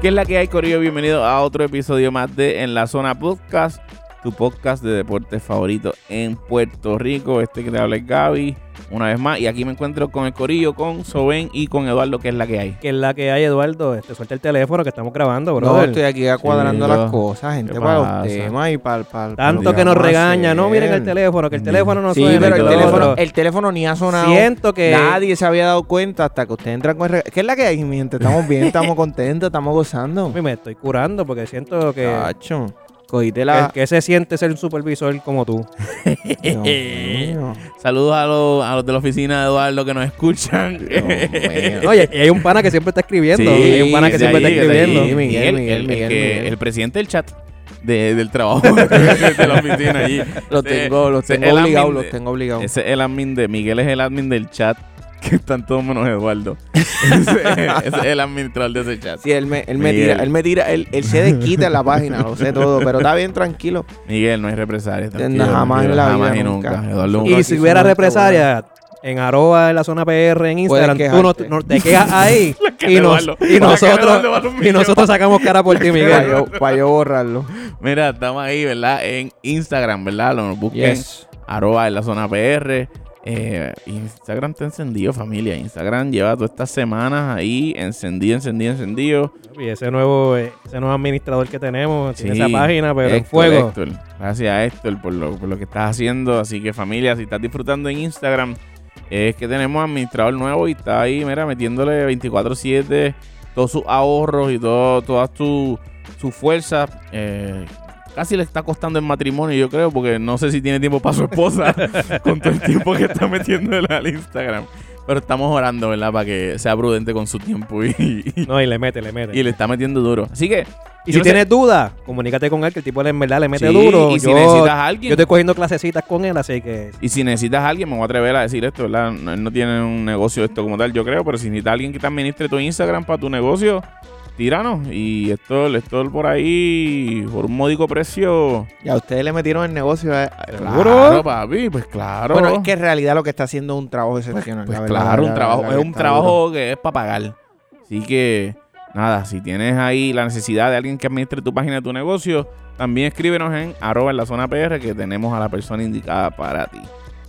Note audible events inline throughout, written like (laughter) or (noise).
¿Qué es la que hay, Corillo? Bienvenido a otro episodio más de En la Zona Podcast, tu podcast de deportes favorito en Puerto Rico. Este que te habla es Gaby, una vez más. Y aquí me encuentro con el Corillo, con Soben y con Eduardo, que es la que hay. Que es la que hay, Eduardo. Este, suelta el teléfono que estamos grabando, bro. No, estoy aquí cuadrando Sí, las cosas, gente, ¿Qué para los temas y para, para, Tanto que nos regaña. No, miren el teléfono, que el teléfono no Sí, suena. pero el teléfono, otro. el teléfono ni ha sonado. Siento que... Nadie se había dado cuenta hasta que ustedes entran con el ¿Qué es la que hay, mi gente? Estamos bien, estamos (laughs) contentos, estamos gozando. A mí me estoy curando porque siento que... Cacho, cogiste la... que se siente ser un supervisor como tú. (laughs) Saludos a los, a los de la oficina de Eduardo que nos escuchan. (laughs) Y hay un pana que siempre está escribiendo. Sí, hay un pana que siempre ahí, está escribiendo. Sí, Miguel, Miguel, Miguel, el, Miguel, el que- Miguel. el presidente del chat de- del trabajo de la oficina allí. Los tengo, los tengo obligados, los tengo obligados. Ese es el admin de Miguel es el admin del chat que están todos menos Eduardo. (laughs) ese, ese es el administrador de ese chat. Sí, él me, él me Miguel. tira, él me tira, él, él se desquita en la página, lo sé todo, pero está bien tranquilo. Miguel, no hay represalias. No, tranquilo, jamás en la jamás vida, y nunca. nunca. Eduardo, Y Y si hubiera somos represalia en arroba en la zona PR en Instagram, tú no, no- te quejas ahí (laughs) y, nos- Eduardo. y nosotros y nosotros sacamos cara por (laughs) ti, Para Miguel. yo, pa' yo borrarlo. Mira, estamos ahí, ¿verdad? En Instagram, ¿verdad? Lo nos busquen. Yes. Arroba en la zona PR. Eh, Instagram está encendido, familia. Instagram lleva todas estas semanas ahí encendido, encendido, encendido. Y ese nuevo, eh, ese nuevo administrador que tenemos tiene esa página, pero en fuego. Héctor. Gracias a Héctor por lo, por lo que estás haciendo. Así que familia, si estás disfrutando en Instagram, es que tenemos administrador nuevo y está ahí, mira, metiéndole 24-7 todos sus ahorros y todo, todas tus sus fuerzas. Eh, casi le está costando el matrimonio, yo creo, porque no sé si tiene tiempo para su esposa (laughs) con todo el tiempo que está metiéndole al Instagram. Pero estamos orando, ¿verdad? Para que sea prudente con su tiempo y, y- No, y le mete, le mete. y le está metiendo duro. Así que Y si no sé- tienes dudas, comunícate con él, que el tipo en verdad le mete Sí, duro. Y si yo, necesitas a alguien. yo estoy cogiendo clasecitas con él, así que Y si necesitas a alguien, me voy a atrever a decir esto, ¿verdad? Él no tiene un negocio esto como tal, yo creo, pero si necesitas a alguien que te administre tu Instagram para tu negocio, tíranos. Y esto, esto por ahí, por un módico precio. Ya ustedes le metieron el negocio. eh, Claro, papi, pues claro. Bueno, es que en realidad lo que está haciendo es un trabajo excepcional. Pues la verdad, claro, la un trabajo, es un trabajo que es para pagar. Así que, nada, si tienes ahí la necesidad de alguien que administre tu página de tu negocio, también escríbenos en arroba en la zona PR que tenemos a la persona indicada para ti.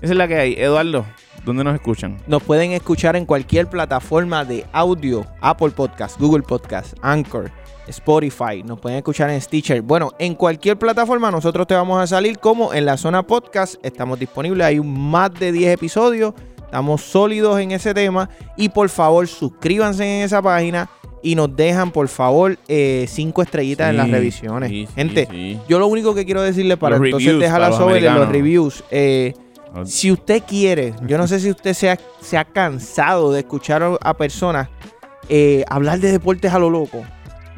Esa es la que hay. Eduardo, ¿dónde nos escuchan? Nos pueden escuchar en cualquier plataforma de audio, Apple Podcast, Google Podcast, Anchor, Spotify, nos pueden escuchar en Stitcher. Bueno, en cualquier plataforma nosotros te vamos a salir como en la zona podcast, estamos disponibles, hay más de 10 episodios, estamos sólidos en ese tema y por favor suscríbanse en esa página y nos dejan por favor eh, cinco estrellitas en las revisiones. sí, Gente, sí. yo lo único que quiero decirle para Los entonces para los sobre los americanos. reviews. eh, si usted quiere, yo no sé si usted se ha, se ha cansado de escuchar a- personas eh, hablar de deportes a lo loco,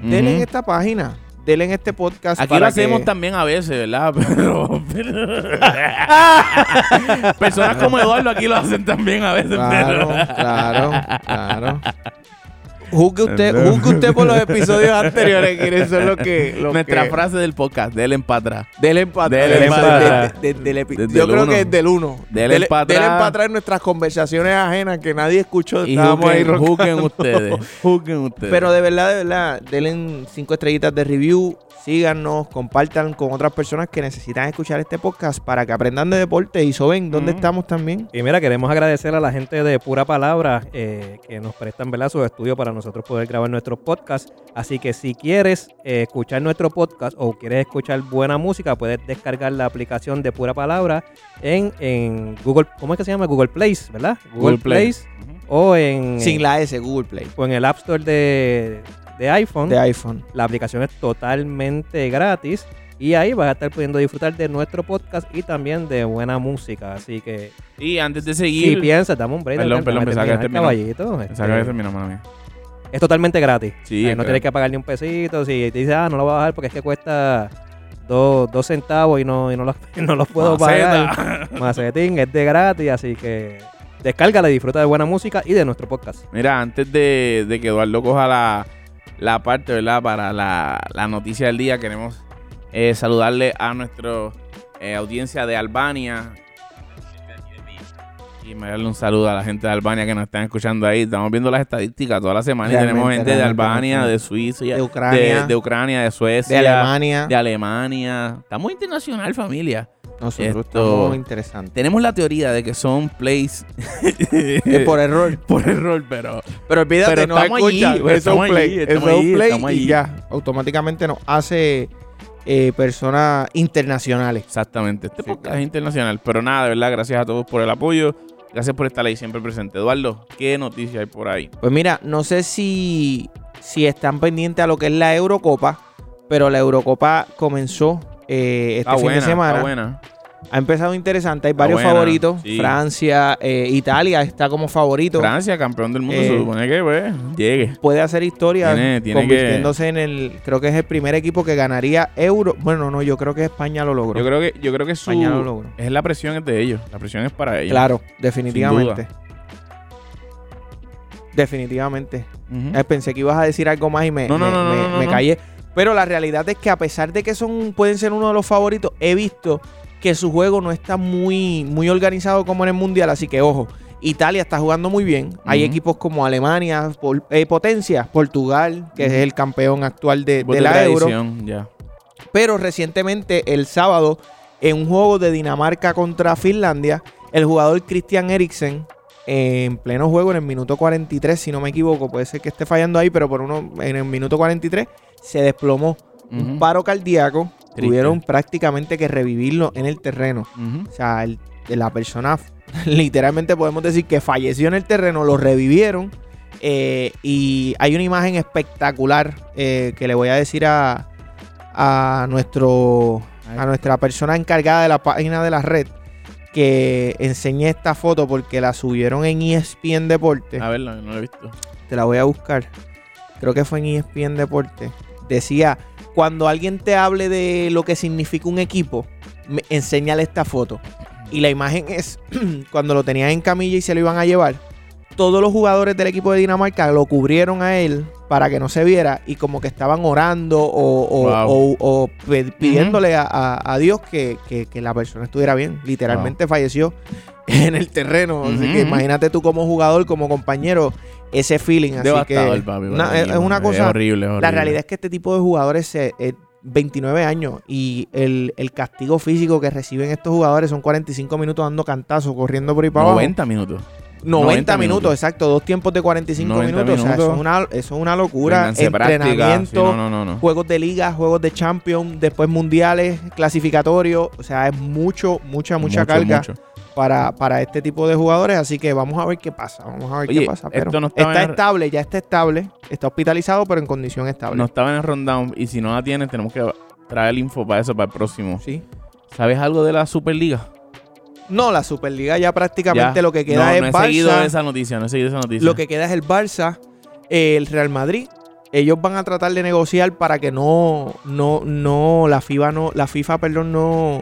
denle en esta página, denle en este podcast. Aquí para lo hacemos que- también a veces, ¿verdad? (laughs) Pero, pero- (laughs) personas como Eduardo aquí lo hacen también a veces. Claro, pero- claro, claro. Juzgue usted, juzgue usted por los episodios anteriores, que eso es lo que... (laughs) Lo Nuestra que- frase del podcast, del para atrás. Dele para atrás. Del Yo creo uno. que es del 1. Dele pa' atrás. para atrás en nuestras conversaciones ajenas que nadie escuchó. Y juzguen, juzguen (laughs) ustedes. Juzguen ustedes. Pero de verdad, de verdad, denle cinco estrellitas de review, síganos, compartan con otras personas que necesitan escuchar este podcast para que aprendan de deporte. Y Soben, ¿dónde Ujú. estamos también? Y mira, queremos agradecer a la gente de Pura Palabra eh, que nos prestan ¿verdad? sus estudios para nosotros poder grabar nuestros podcasts. Así que si quieres eh, escuchar nuestro podcast o quieres escuchar buena música, puedes descargar la aplicación de Pura Palabra en, en Google, ¿cómo es que se llama? Google Play, ¿verdad? Google, Play. O en, Sin la S, Google Play, o en el App Store de, de iPhone. de iPhone. La aplicación es totalmente gratis. Y ahí vas a estar pudiendo disfrutar de nuestro podcast y también de buena música. Así que Y antes de si seguir. piensas, dame un break. Perdón, perdón, terminar, habías terminado. caballito. Este, terminado, mala mía. Es totalmente gratis. Sí, Eh, no tienes que pagar ni un pesito. Si te dices, ah, no lo voy a bajar porque es que cuesta dos, dos centavos y no, y no, los, (laughs) no los puedo Maceta. pagar. Macetín es de gratis, así que descárgala y disfruta de buena música y de nuestro podcast. Mira, antes de, de que Eduardo coja la, la parte, ¿verdad? Para la, la noticia del día, queremos eh, saludarle a nuestra audiencia de Albania. Y me darle un saludo a la gente de Albania que nos están escuchando ahí. Estamos viendo las estadísticas toda la semana y tenemos gente de Albania, de Suiza, De Ucrania. de, de Ucrania, de Suecia, de Alemania. de Alemania. Estamos internacional, familia. Nosotros esto- estamos interesantes. Tenemos la teoría de que son plays (laughs) Es por error. (laughs) por error, pero Pero olvídate, Pero no estamos allí, pues, es un estamos play. allí, Eso estamos es un allí, play estamos y allí. ya. Automáticamente nos hace eh, personas internacionales. exactamente. Este Sí, podcast claro. es internacional. Pero nada, de verdad, gracias a todos por el apoyo. Gracias por estar ahí siempre presente. Eduardo, ¿qué noticias hay por ahí? Pues mira, no sé si, si están pendientes a lo que es la Eurocopa, pero la Eurocopa comenzó eh, este Está fin buena, de semana. está buena. Ha empezado interesante, hay varios buena, favoritos. sí. Francia, eh, Italia está como favorito. Francia, campeón del mundo, Eh, se supone que pues, llegue. Puede hacer historia Tiene- tiene convirtiéndose en el, creo que es el primer equipo que ganaría Euro. Bueno, no, yo creo que España lo logró. Yo creo que, yo creo que su, España lo logró. es la presión es de ellos. La presión es para ellos. Claro, definitivamente. Definitivamente. Eh, pensé que ibas a decir algo más y me, No, me- no, no, me- callé. Pero la realidad es que a pesar de que son pueden ser uno de los favoritos, he visto que su juego no está muy, muy organizado como en el Mundial. Así que, ojo, Italia está jugando muy bien. Hay equipos como Alemania, Pol- eh, Potencia, Portugal, que es el campeón actual de, la Euro. Pero recientemente, el sábado, en un juego de Dinamarca contra Finlandia, el jugador Christian Eriksen, eh, en pleno juego, en el minuto 43, si no me equivoco, puede ser que esté fallando ahí, pero por uno, en el minuto 43, se desplomó. Un paro cardíaco. Triste. Tuvieron prácticamente que revivirlo en el terreno. O sea, el- la persona, (laughs) literalmente podemos decir que falleció en el terreno, lo revivieron. eh, y hay una imagen espectacular eh, que le voy a decir a, a nuestro a nuestra persona encargada de la página de la red que enseñe esta foto porque la subieron en ESPN Deporte. A ver, no, lo he visto. Te la voy a buscar. Creo que fue en ESPN Deporte. Decía, cuando alguien te hable de lo que significa un equipo, me- enséñale esta foto. Y la imagen es (clears throat) cuando lo tenían en camilla y se lo iban a llevar. Todos los jugadores del equipo de Dinamarca lo cubrieron a él para que no se viera y como que estaban orando o, o- Wow. o- o pe- pidiéndole a, a- a Dios que, que- que la persona estuviera bien. Literalmente falleció (laughs) en el terreno. Así que imagínate tú como jugador, como compañero, ese feeling. Así Devastador, que papi. es, una cosa. horrible, es La horrible. realidad es que este tipo de jugadores, se- eh, 29 años, y el, el castigo físico que reciben estos jugadores son 45 minutos dando cantazos, corriendo por ahí para abajo. 90 minutos. 90, 90 minutos, minutos. exacto, dos tiempos de 45 90 minutos. O sea, eso minutos. es una, eso es una locura. Vénganse. Entrenamiento, Sí, no, no, no, juegos de liga, juegos de champion, después mundiales, clasificatorios. O sea, es mucho, mucha, mucha Mucho, carga mucho. Para, para este tipo de jugadores. Así que vamos a ver qué pasa. Vamos a ver Oye, qué pasa. Pero esto no estaba está en- estable, ya está estable. Está hospitalizado, pero en condición estable. No estaba en el rundown y si no la tienes, tenemos que traer info para eso, para el próximo. Sí. ¿Sabes algo de la Superliga? No, la Superliga ya prácticamente Ya. lo que queda no, es no he Barça. seguido esa noticia, no he seguido esa noticia. Lo que queda es el Barça, el Real Madrid. Ellos van a tratar de negociar para que no, no, no, la FIFA no, la FIFA, perdón, no,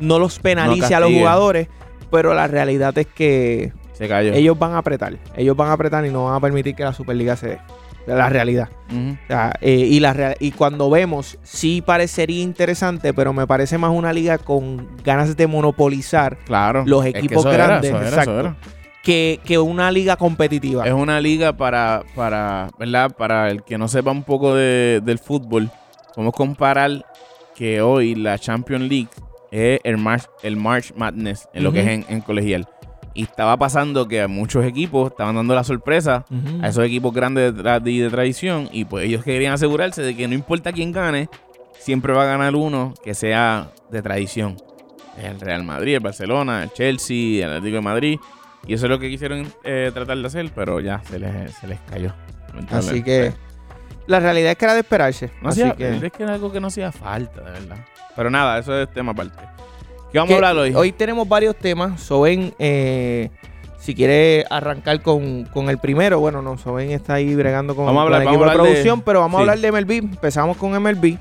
no los penalice No a los jugadores. Pero la realidad es que Se cayó. ellos van a apretar. Ellos van a apretar y no van a permitir que la Superliga se dé. La realidad. Ujú. O sea, eh, y, la real- y cuando vemos, sí parecería interesante, pero me parece más una liga con ganas de monopolizar Claro. Los Es que equipos era, grandes, eso era, eso exacto. era. que, que una liga competitiva. Es una liga para, para, ¿verdad? Para el que no sepa un poco de- del fútbol, podemos comparar que hoy la Champions League es el March, el March Madness, en lo que es en, en colegial. Y estaba pasando que muchos equipos estaban dando la sorpresa a esos equipos grandes de, tra- de- de tradición y pues ellos querían asegurarse de que no importa quién gane, siempre va a ganar uno que sea de tradición. El Real Madrid, el Barcelona, el Chelsea, el Atlético de Madrid. Y eso es lo que quisieron eh, tratar de hacer, pero ya se les, se les cayó. Así que la realidad es que era de esperarse. No Así que, es que era algo que no hacía falta, de verdad. Pero nada, eso es tema aparte. ¿Qué vamos que a hablar hoy? Hoy tenemos varios temas. Soben, eh, si quiere arrancar con, con el primero, bueno, no, Soben está ahí bregando con, Vamos a con hablar- el vamos equipo a de hablar de- producción, pero vamos a hablar de MLB. Empezamos con MLB.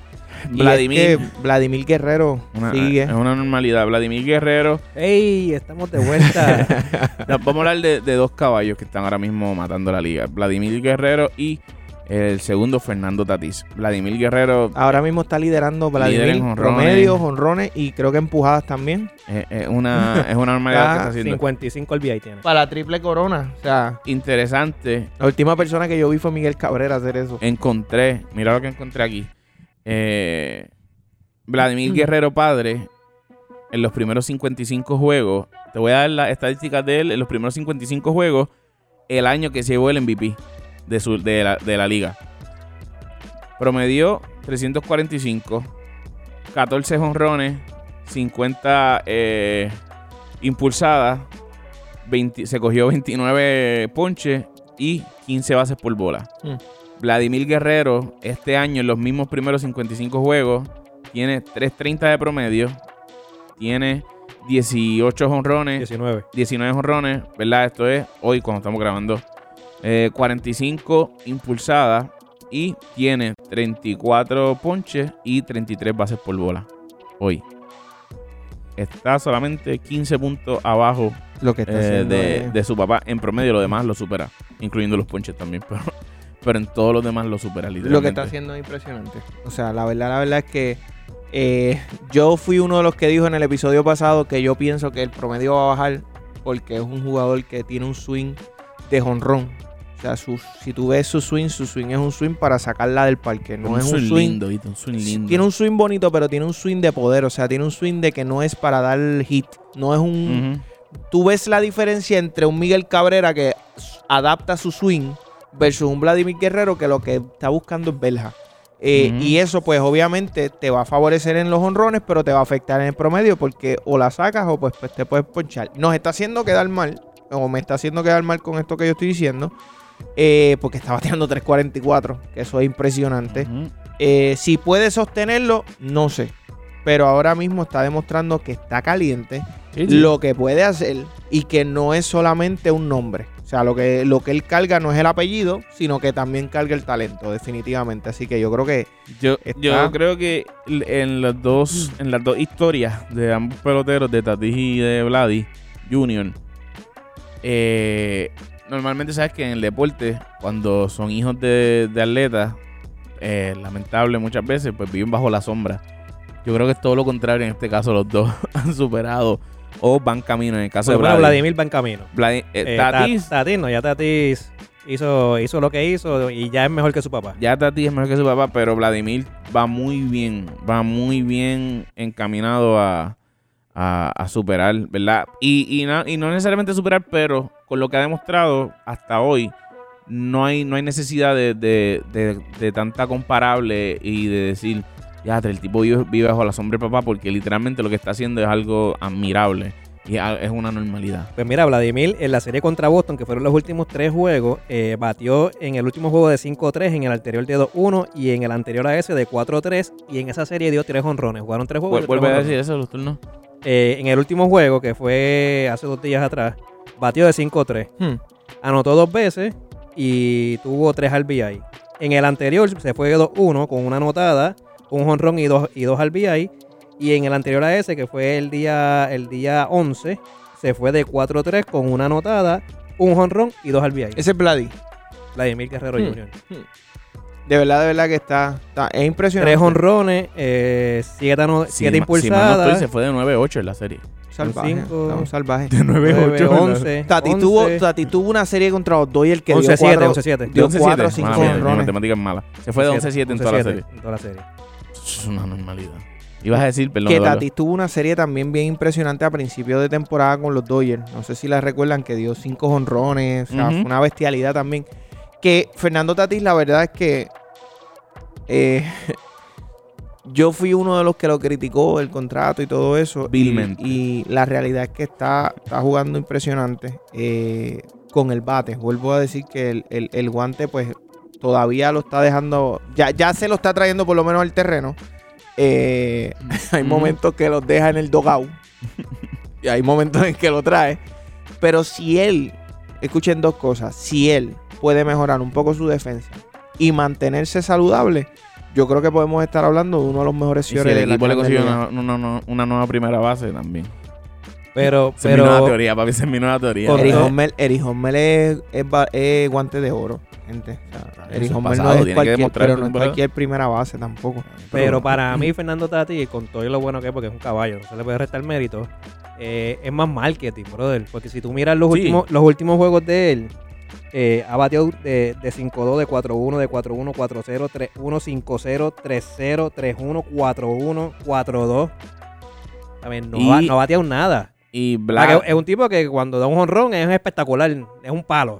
Y Vladimir. es que Vladimir Guerrero Una- sigue. Es una normalidad. Vladimir Guerrero. ¡Ey! Estamos de vuelta. (laughs) No, vamos a hablar de, de dos caballos que están ahora mismo matando la liga. Vladimir Guerrero y El segundo, Fernando Tatís. Vladimir Guerrero Ahora mismo está liderando Líder Vladimir en jonrones. promedio, honrones y creo que empujadas también. eh, (laughs) es una, es una normalidad que está haciendo. 55 el VI tiene. Para la triple corona. O sea, Interesante. la última persona que yo vi fue Miguel Cabrera hacer eso. Encontré, mira lo que encontré aquí. Eh, Vladimir Guerrero padre, en los primeros 55 juegos, te voy a dar las estadísticas de él, en los primeros 55 juegos, el año que se llevó el MVP de, su, de, la, de la liga. Promedió 345, 14 jonrones, 50 eh, impulsadas, 20 se cogió 29 ponches y 15 bases por bola. Mm. Vladimir Guerrero, este año en los mismos primeros 55 juegos, tiene 3.30 de promedio, tiene 18 jonrones, 19. 19 jonrones, ¿verdad? Esto es hoy cuando estamos grabando. Eh, 45 impulsadas y tiene 34 ponches y 33 bases por bola. Hoy. Está solamente 15 puntos abajo Lo que está eh, haciendo de, su papá. En promedio, lo demás lo supera, incluyendo los ponches también. (laughs) Pero, pero en todos los demás lo supera, literalmente. Lo que está haciendo es impresionante. O sea, la verdad, la verdad es que eh, yo fui uno de los que dijo en el episodio pasado que yo pienso que el promedio va a bajar porque es un jugador que tiene un swing de jonrón. Sea, su- si tú ves su swing, su swing es un swing para sacarla del parque. No un es un swing swing. lindo, un swing lindo. Tiene un swing bonito, pero tiene un swing de poder. O sea, tiene un swing de que no es para dar hit. No es un. Ujú. Tú ves la diferencia entre un Miguel Cabrera que adapta su swing versus un Vladimir Guerrero que lo que está buscando es verja. Eh. Y eso, pues, obviamente te va a favorecer en los honrones, pero te va a afectar en el promedio porque o la sacas o pues, pues, te puedes ponchar. Nos está haciendo quedar mal, o me está haciendo quedar mal con esto que yo estoy diciendo, eh, porque está bateando 3.44, que eso es impresionante. Eh, si puede sostenerlo, no sé. Pero ahora mismo está demostrando que está caliente, Sí, sí. lo que puede hacer y que no es solamente un nombre. O sea, lo que, lo que él carga no es el apellido, sino que también carga el talento, definitivamente. Así que yo creo que Yo, Está- yo creo que en las dos en las dos historias de ambos peloteros, de Tatis y de Vladi Jr., eh, normalmente sabes que en el deporte, cuando son hijos de, de atletas, eh, lamentable muchas veces, pues viven bajo la sombra. Yo creo que es todo lo contrario en este caso, los dos (laughs) han superado o van camino. En el caso de Vladimir va en camino. Eh, Eh, Tatis, Ta- Tatis no, ya Tatis hizo, hizo lo que hizo y ya es mejor que su papá. Ya Tati es mejor que su papá, pero Vladimir va muy bien, va muy bien encaminado a, a, superar, ¿verdad? Y, y, no, necesariamente superar, pero con lo que ha demostrado hasta hoy, no hay, necesidad de, tanta comparable y de decir, ya, el tipo vive, vive bajo la sombra de papá, porque literalmente lo que está haciendo es algo admirable y es una normalidad. Pues mira, Vladimir en la serie contra Boston, que fueron los últimos tres juegos, eh, batió en el último juego de 5-3, en el anterior de 2-1 y en el anterior a ese de 4-3 y en esa serie dio tres honrones. Jugaron tres juegos. Vuelve a decir eso, los turnos. Eh, en el último juego, que fue hace dos días atrás, batió de 5-3. hmm, Anotó dos veces y tuvo tres RBI. En el anterior se fue 2-1 con una anotada, un jonrón y dos, y dos RBI. Y en el anterior a ese, que fue el día, el día 11, se fue de 4-3 con una anotada, un jonrón y dos RBI. ese es Vladi. Vladimir Guerrero Hmm. Jr. De verdad, de verdad que está, está- es impresionante. Tres honrones, eh, siete, Si siete si no impulsadas. estoy, se fue de 9-8 en la serie. salvaje. un salvaje. De 9-8. 11, Tati tuvo, Tati tuvo una serie contra los Doyle que dio 11-7, 4 11-7. dio 11-7. 4 o 5 Mala mía, Mi honrones. matemática es mala. Se fue de 11-7 en toda la serie. En toda la serie. Es una normalidad. Ibas a decir, perdón. Que. Tatis tuvo una serie también bien impresionante a principio de temporada con los Dodgers. No sé si la recuerdan que dio cinco honrones. O sea, fue una bestialidad también. Que Fernando Tatis, la verdad es que eh, (laughs) yo fui uno de los que lo criticó el contrato y todo eso. Vilmente. Y, y la realidad es que está, está jugando impresionante eh, con el bate. Vuelvo a decir que el, el- el guante, pues, todavía lo está dejando. Ya, ya se lo está trayendo por lo menos al terreno. Eh, (laughs) hay momentos que los deja en el dogout. y hay momentos en que lo trae. Pero si él, escuchen dos cosas, si él puede mejorar un poco su defensa y mantenerse saludable, yo creo que podemos estar hablando de uno de los mejores Y si el de la equipo le una- una- una nueva primera base también. Pero, Esa es mi nueva pero teoría, papi. Esa es mi nueva teoría. Con- Eric. Hommel, Eric Hommel es, es es guante de oro, gente. O sea, Eric es Hommel pasado, no es cualquier, demostrar pero no es cualquier primera base tampoco. Pero para (laughs) mí, Fernando Tati, con todo lo bueno que es, porque es un caballo, no se le puede restar mérito, eh, es más marketing, brother. Porque si tú miras los, Sí. últimos, los últimos juegos de él, eh, ha bateado de, de 5-2, de 4-1, de 4-1, 4-0, 3-1, 5-0, 3-0, 3-1, 4-1, 4-2. A ver, no, Y- ha, no ha bateado nada. Y Black. que es un tipo que cuando da un honrón es espectacular, es un palo.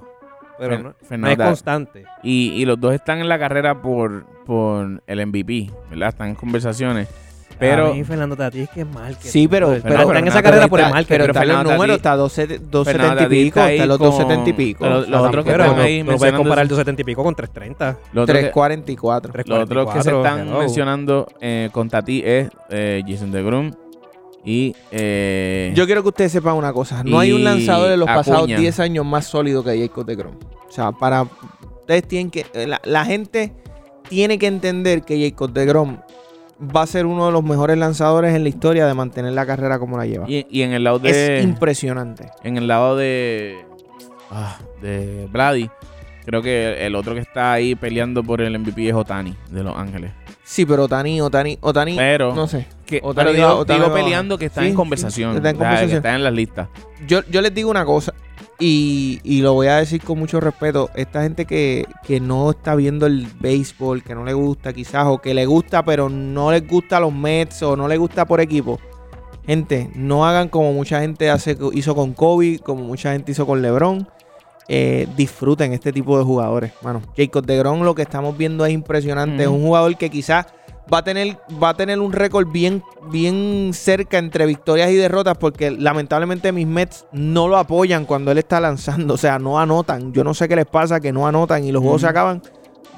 Pero no, no es constante. Y, y los dos están en la carrera por, por el MVP, ¿verdad? Están en conversaciones. Pero. a mí Fernando Tati es que es marketing. Sí, pero, brother. pero, está en esa carrera por el marketing. Pero Pero está números, Tati- está 270 Fernando 270 y pico, está los con- 270 y pico. Pero los otros que Pero están ahí no puedes mencionando- comparar el 270 y pico con 330. Los otros que- 344. Los otros que se 344, están mencionando eh, con Tati es eh, Jason DeGrom y. Eh, Yo quiero que ustedes sepan una cosa. No hay un lanzador de los pasados Acuña. 10 años más sólido que Jacob de Grom. O sea, para ustedes tienen que eh, la, la gente tiene que entender que Jacob de Grom va a ser uno de los mejores lanzadores en la historia de mantener la carrera como la lleva. y, y en el lado de. Es impresionante. en el lado de. ah, de Vladi. Creo que el otro que está ahí peleando por el MVP es Otani de Los Ángeles. Sí, pero Otani, Otani, Otani, Pero. no sé. que, Otani pero digo, Otani digo peleando que está Sí, en sí, conversación. está en o sea, conversación. que está en las listas. Yo, yo les digo una cosa, y, y lo voy a decir con mucho respeto. Esta gente que, que no está viendo el béisbol, que no le gusta quizás, o que le gusta, pero no les gusta los Mets, o no le gusta por equipo. Gente, no hagan como mucha gente hace, hizo con Kobe, como mucha gente hizo con LeBron. Eh, disfruten este tipo de jugadores. Bueno, Jacob de Grom lo que estamos viendo es impresionante. Es un jugador que quizás va a tener, va a tener un récord bien, bien cerca entre victorias y derrotas, porque lamentablemente mis Mets no lo apoyan cuando él está lanzando. O sea, no anotan. Yo no sé qué les pasa, que no anotan y los juegos se acaban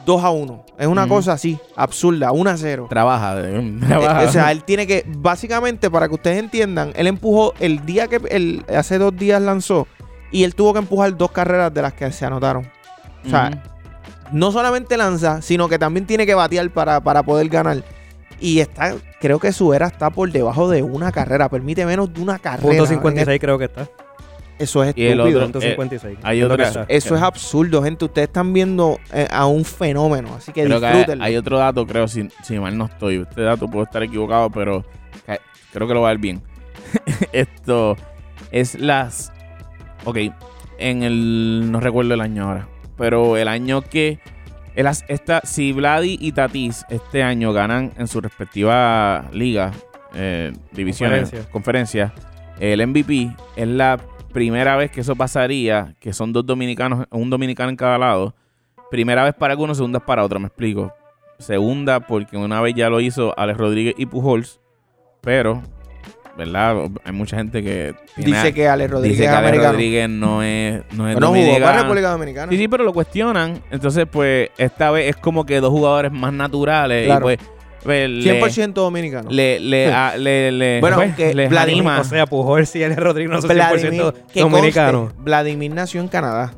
2 a 1. Es una cosa así, absurda, 1 a 0. Trabaja. trabaja. Eh, o sea, él tiene que, básicamente, para que ustedes entiendan, él empujó el día que, él, hace dos días lanzó, y él tuvo que empujar dos carreras de las que se anotaron. O sea, no solamente lanza, sino que también tiene que batear para, para poder ganar. Y está, creo que su era está por debajo de una carrera, permite menos de una carrera. Punto 56 creo que está. Eso es Y el estúpido. otro- Punto eh, 56. hay Es lo que otra- está. Eso es absurdo, gente. Ustedes están viendo eh, a un fenómeno, así que Creo que hay, disfrútenlo. hay otro dato, creo, si, si mal no estoy. Este dato puedo estar equivocado, pero creo que lo va a ver bien. (laughs) Esto es las. Ok, en el. No recuerdo el año ahora. Pero el año que. el esta, si Vladi y Tatis este año ganan en su respectiva liga, eh, divisiones, Conferencia. conferencias, el MVP es la primera vez que eso pasaría, que son dos dominicanos, un dominicano en cada lado. Primera vez para algunos, segunda para otro, me explico. Segunda, porque una vez ya lo hizo Alex Rodríguez y Pujols, pero, ¿verdad? Hay mucha gente que tiene- Dice que Ale Rodríguez dice que. Rodríguez no es, no es Pero no jugó para. República Dominicana. Sí, sí, pero lo cuestionan. Entonces, pues, esta vez es como que dos jugadores más naturales. Claro. Y pues, pues, le- 100% dominicano. le, le, a- le, le- Bueno, pues, aunque les Vladimir- anima. O sea, Pujol sí, el Rodrigo no son Vladimir, 100% que dominicano. conste, Vladimir nació en Canadá.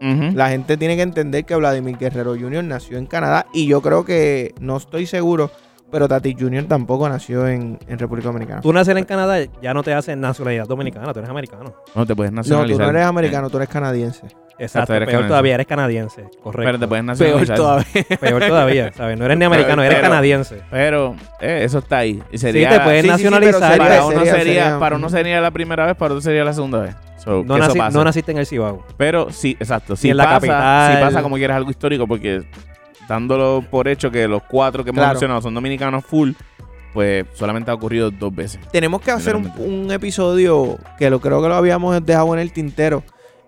La gente tiene que entender que Vladimir Guerrero Jr. nació en Canadá y yo creo que, no estoy seguro, pero Tati Jr. tampoco nació en, en República Dominicana. Tú nacer en Canadá ya no te hace nacionalidad dominicana, tú eres americano. No te puedes No, nacionalizar. tú no eres americano, tú eres canadiense. Exacto, eres peor canadiense. todavía, eres canadiense. Correcto. Pero te puedes Peor nacionalizar. todavía. Peor (laughs) todavía, ¿sabes? No eres ni americano, eres Pero- canadiense. Pero eh, eso está ahí. Y sería, sí, te puedes sí, sí, sí, nacionalizar. para, sería- uno sería- sería, sería- para uno sería la primera vez, para otro sería la segunda vez. So, no, no naciste en el Cibao. Pero sí, exacto. Si en la pasa, capital. si pasa como quieras algo histórico, porque dándolo por hecho que los cuatro que hemos Claro. mencionado son dominicanos full, pues solamente ha ocurrido dos veces. Tenemos que hacer un, episodio que lo creo que lo habíamos dejado en el tintero.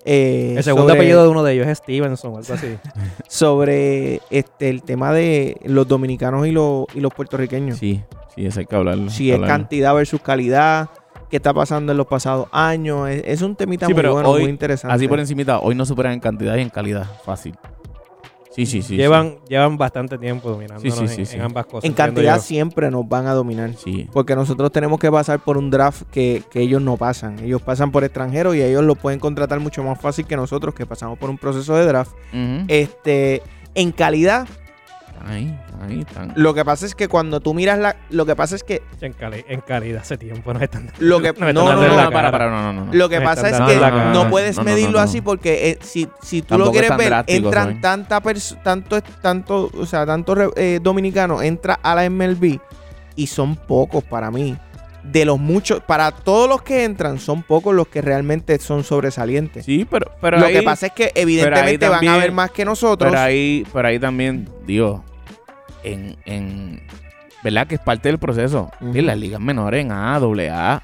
eh, El segundo sobre- apellido de uno de ellos es Stevenson o algo así. (laughs) Sobre este el tema de los dominicanos y los, y los puertorriqueños. Sí, sí, eso hay que hablarlo. si es cantidad versus calidad, qué está pasando en los pasados años. Es, es un temita Sí, muy pero bueno, hoy, muy interesante. Así por encimita, hoy no superan en cantidad y en calidad. Fácil. Sí, sí, sí. llevan, llevan bastante tiempo dominándonos Sí, sí, en, sí, sí. en ambas cosas. en cantidad yo. siempre nos van a dominar. Sí. Porque nosotros tenemos que pasar por un draft que, que ellos no pasan. Ellos pasan por extranjeros y ellos lo pueden contratar mucho más fácil que nosotros que pasamos por un proceso de draft. Este, en calidad, Están ahí, están ahí, están. Lo que pasa es que cuando tú miras la. Lo que pasa es que. En, cali- en calidad hace tiempo nos están Lo que. (laughs) No No, están no, no, no, para, cara. para, no, no, no. Lo que pasa es que no puedes No, no, medirlo no, no. así porque eh, si, si tú Tampoco lo quieres ver, entran ¿sabes? tanta tanto, tanto, o sea, tantos eh, dominicanos, entra a la MLB y son pocos para mí. De los muchos, para todos los que entran, son pocos los que realmente son sobresalientes. Sí, pero, pero lo ahí, que pasa es que evidentemente van a ver más que nosotros. pero ahí, pero ahí también, digo, en, en ¿verdad? Que es parte del proceso. En las ligas menores, en A, AA,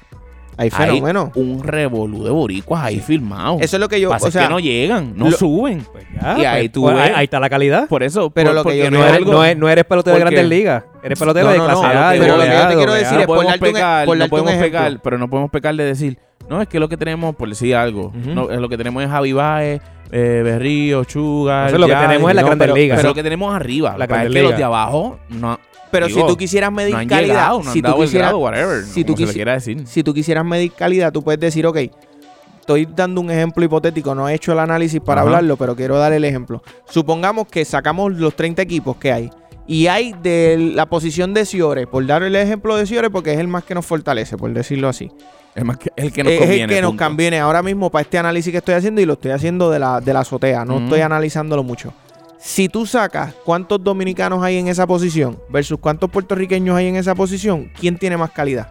Hay hay fenómenos. un revolú de boricuas ahí filmados. Eso es lo que yo, Pasa o sea, que no llegan, no lo- suben. Pues ya, Y ahí pues, tú pues, ahí, ahí está la calidad. Por eso, Pero por- lo que porque yo- no No es eres, algo- no, no eres pelotero de grandes ligas. Eres pelotero No, de clase no, A, pero lo que yo te quiero decir es no por podemos darte un- pecar, no podemos pecar, pero no podemos pecar de decir, no, es que lo que tenemos, por decir algo, no, es lo que tenemos es Javi Baez, eh, Berrío, Chuga, Eso es lo que tenemos en la Grandes Ligas. Pero lo que tenemos arriba, La es que los de abajo no, pero digo, si tú quisieras medir no han calidad, llegado, no han si tú dado quisieras, grado, whatever, si tú decir. si quisieras medir calidad, tú puedes decir, ok, estoy dando un ejemplo hipotético, no he hecho el análisis para Ajá. hablarlo, pero quiero dar el ejemplo. Supongamos que sacamos los 30 equipos que hay y hay de la posición de Ciore, por dar el ejemplo de Ciore porque es el más que nos fortalece, por decirlo así. Es más que el que nos es conviene. el que nos conviene ahora mismo para este análisis que estoy haciendo y lo estoy haciendo de la, de la azotea, no estoy analizándolo mucho. Si tú sacas cuántos dominicanos hay en esa posición versus cuántos puertorriqueños hay en esa posición, ¿quién tiene más calidad?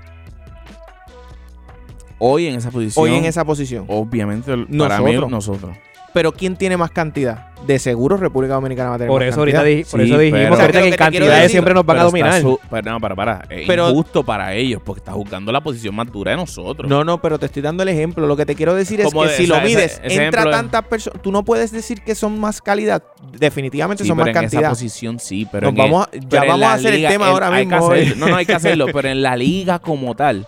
Hoy en esa posición. Hoy en esa posición. Obviamente, para mí, Nosotros. Pero ¿quién tiene más cantidad? De seguro República Dominicana va a tener Por más eso ahorita, di- por Sí, eso dijimos pero- que ahorita Lo que en que te quiero cantidades decir- siempre nos van a Pero está dominar. su- pero no, para, para. Es Pero- injusto para ellos porque está jugando la posición más dura de nosotros. No, no, pero te estoy dando el ejemplo. Lo que te quiero decir es Como que de- si esa- lo mides, ese entra ejemplo tantas personas. Tú no puedes decir que son más calidad. Definitivamente Sí, son pero más en esa cantidad. posición sí, pero Nos en vamos a- el- ya pero en vamos la a hacer el tema ahora hay que mismo. No, no hay que hacerlo, (laughs) pero en la liga como tal,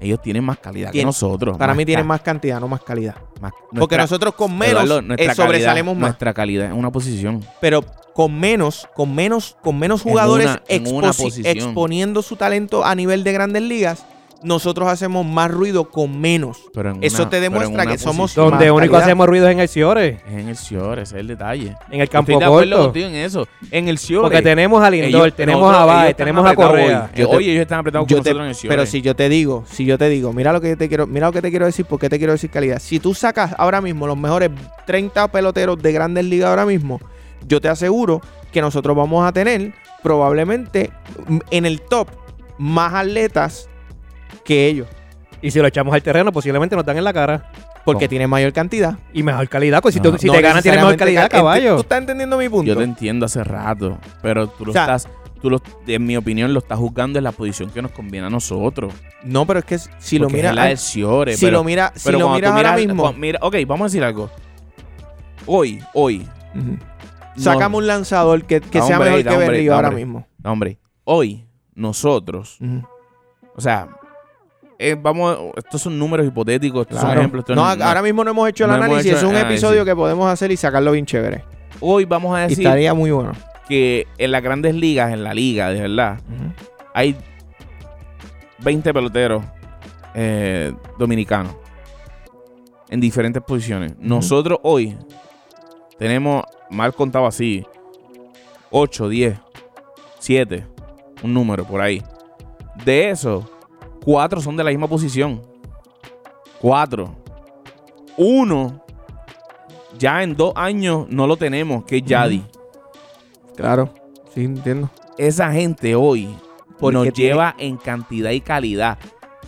ellos tienen más calidad que nosotros. Para mí tienen ca- más cantidad, no más calidad. más- Porque nuestra- nosotros con menos Eduardo, eh, nuestra sobresalemos calidad, más. Nuestra calidad es una posición. Pero con menos, con menos, con menos En jugadores una- en una exposi- posición. exponiendo su talento a nivel de grandes ligas, nosotros hacemos más ruido con menos. Pero en Eso una- te pero en demuestra una que somos posición. Donde más único calidad. hacemos ruido es en el Ciore, Es en el Ciore, ese es el detalle. en el campo Estoy de acuerdo corto. contigo en eso. En el Ciore. Porque tenemos a Lindor, ellos- tenemos nosotros- a ellos Baez, están tenemos a apretados Correa. hoy. Yo te- Oye, ellos están apretados Yo con te- nosotros en el Ciore. pero si yo te digo, si yo te digo, mira lo que yo te quiero, mira lo que te quiero decir, ¿por qué te quiero decir calidad? Si tú sacas ahora mismo los mejores 30 peloteros de grandes ligas ahora mismo, yo te aseguro que nosotros vamos a tener probablemente mm, en el top más atletas que ellos, Y si lo echamos al terreno, posiblemente nos dan en la cara. porque ¿Cómo? tienen mayor cantidad. Y mejor calidad. Pues si, No, tú- si No te ganan, tienes mejor necesariamente calidad, caballo. ¿Tú estás entendiendo mi punto? Yo te entiendo hace rato, pero tú lo O sea- estás, tú lo, en mi opinión, lo estás juzgando en la posición que nos conviene a nosotros. No, pero es que si lo Porque miras, es la del Ciore, si pero, lo mira, si pero lo cuando miras tú ahora mismo, cuando- mira, ok, vamos a decir algo. Hoy, hoy, Ujú. sacamos un lanzador que, que Da sea hombre, mejor da que hombre, Berrío da ahora hombre. mismo. no, hombre, hoy, nosotros, Ujú. o sea, eh, vamos, estos son números hipotéticos, estos son ejemplos. No, no- ahora mismo no hemos hecho el no análisis. hecho es un episodio que podemos hacer y sacarlo bien chévere. Hoy vamos a Y decir estaría muy bueno. que en las grandes ligas, en la liga, de verdad, hay 20 peloteros eh, dominicanos en diferentes posiciones. Nosotros hoy tenemos, mal contado así, 8, 10, 7, un número por ahí. De esos, 4 son de la misma posición. 4. Uno, ya en dos años no lo tenemos, que es Yadi. Claro, sí, entiendo. esa gente hoy Porque nos tiene- lleva en cantidad y calidad.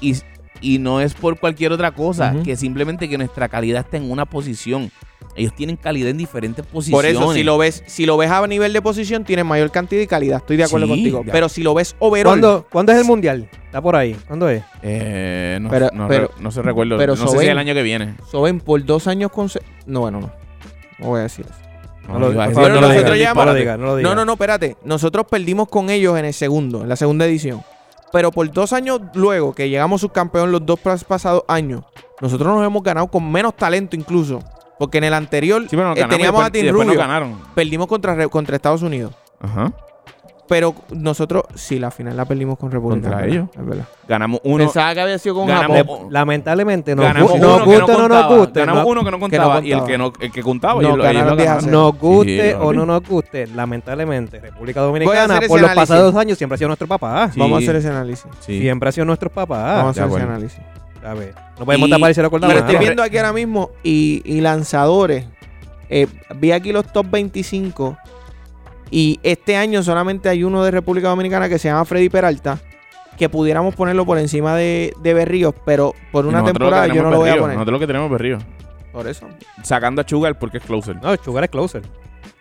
Y, y no es por cualquier otra cosa, que simplemente que nuestra calidad está en una posición. Ellos tienen calidad en diferentes Por posiciones. eso, si lo ves, si lo ves a nivel de posición, tiene mayor cantidad y calidad. Estoy de acuerdo Sí, contigo. ya. Pero si lo ves overall, ¿Cuándo, ¿Cuándo es el mundial? Está por ahí. ¿Cuándo es? Eh, no, Pero- no, pero- re- no se recuerdo. pero no sé si el año que viene. Soben por dos años con... No, bueno, no. No voy a decir eso. No lo, por no no no lo digas. No, no, no, espérate. Nosotros perdimos con ellos en el segundo, en la segunda edición. Pero por dos años luego que llegamos subcampeón los dos pas- pasados años, nosotros nos hemos ganado con menos talento incluso. Porque en el anterior Sí, pero nos eh, teníamos a nos Rubio. ganaron. Perdimos contra, contra Estados Unidos. Ajá. pero nosotros sí, la final la perdimos con República. Contra ellos. Es verdad. Ganamos uno. Pensaba que había sido con ganamos- Japón. Lamentablemente, nos, ganamos gu- uno nos que guste o no nos guste, Ganamos no- uno que no contaba y el que, no, el que contaba. No, ellos lo- ellos ganaron lo 10 a ganaron. cero. nos guste Sí, o no nos guste, lamentablemente, República Dominicana, por ese los análisis. pasados años, siempre ha sido nuestro papá. Sí. Vamos a hacer ese análisis. Sí. Siempre ha sido nuestro papá. Vamos a hacer ese acuerdo. análisis. A ver, no podemos Y- tapar el cielo con la Pero estoy viendo aquí ahora mismo y, y lanzadores. eh, vi aquí los top 25 y este año solamente hay uno de República Dominicana que se llama Freddy Peralta que pudiéramos ponerlo por encima de, de Berríos, pero por Y una temporada yo no lo voy a poner. Nosotros lo que tenemos es Berrío. Por eso. Sacando a Sugar porque es closer. No, Sugar es closer.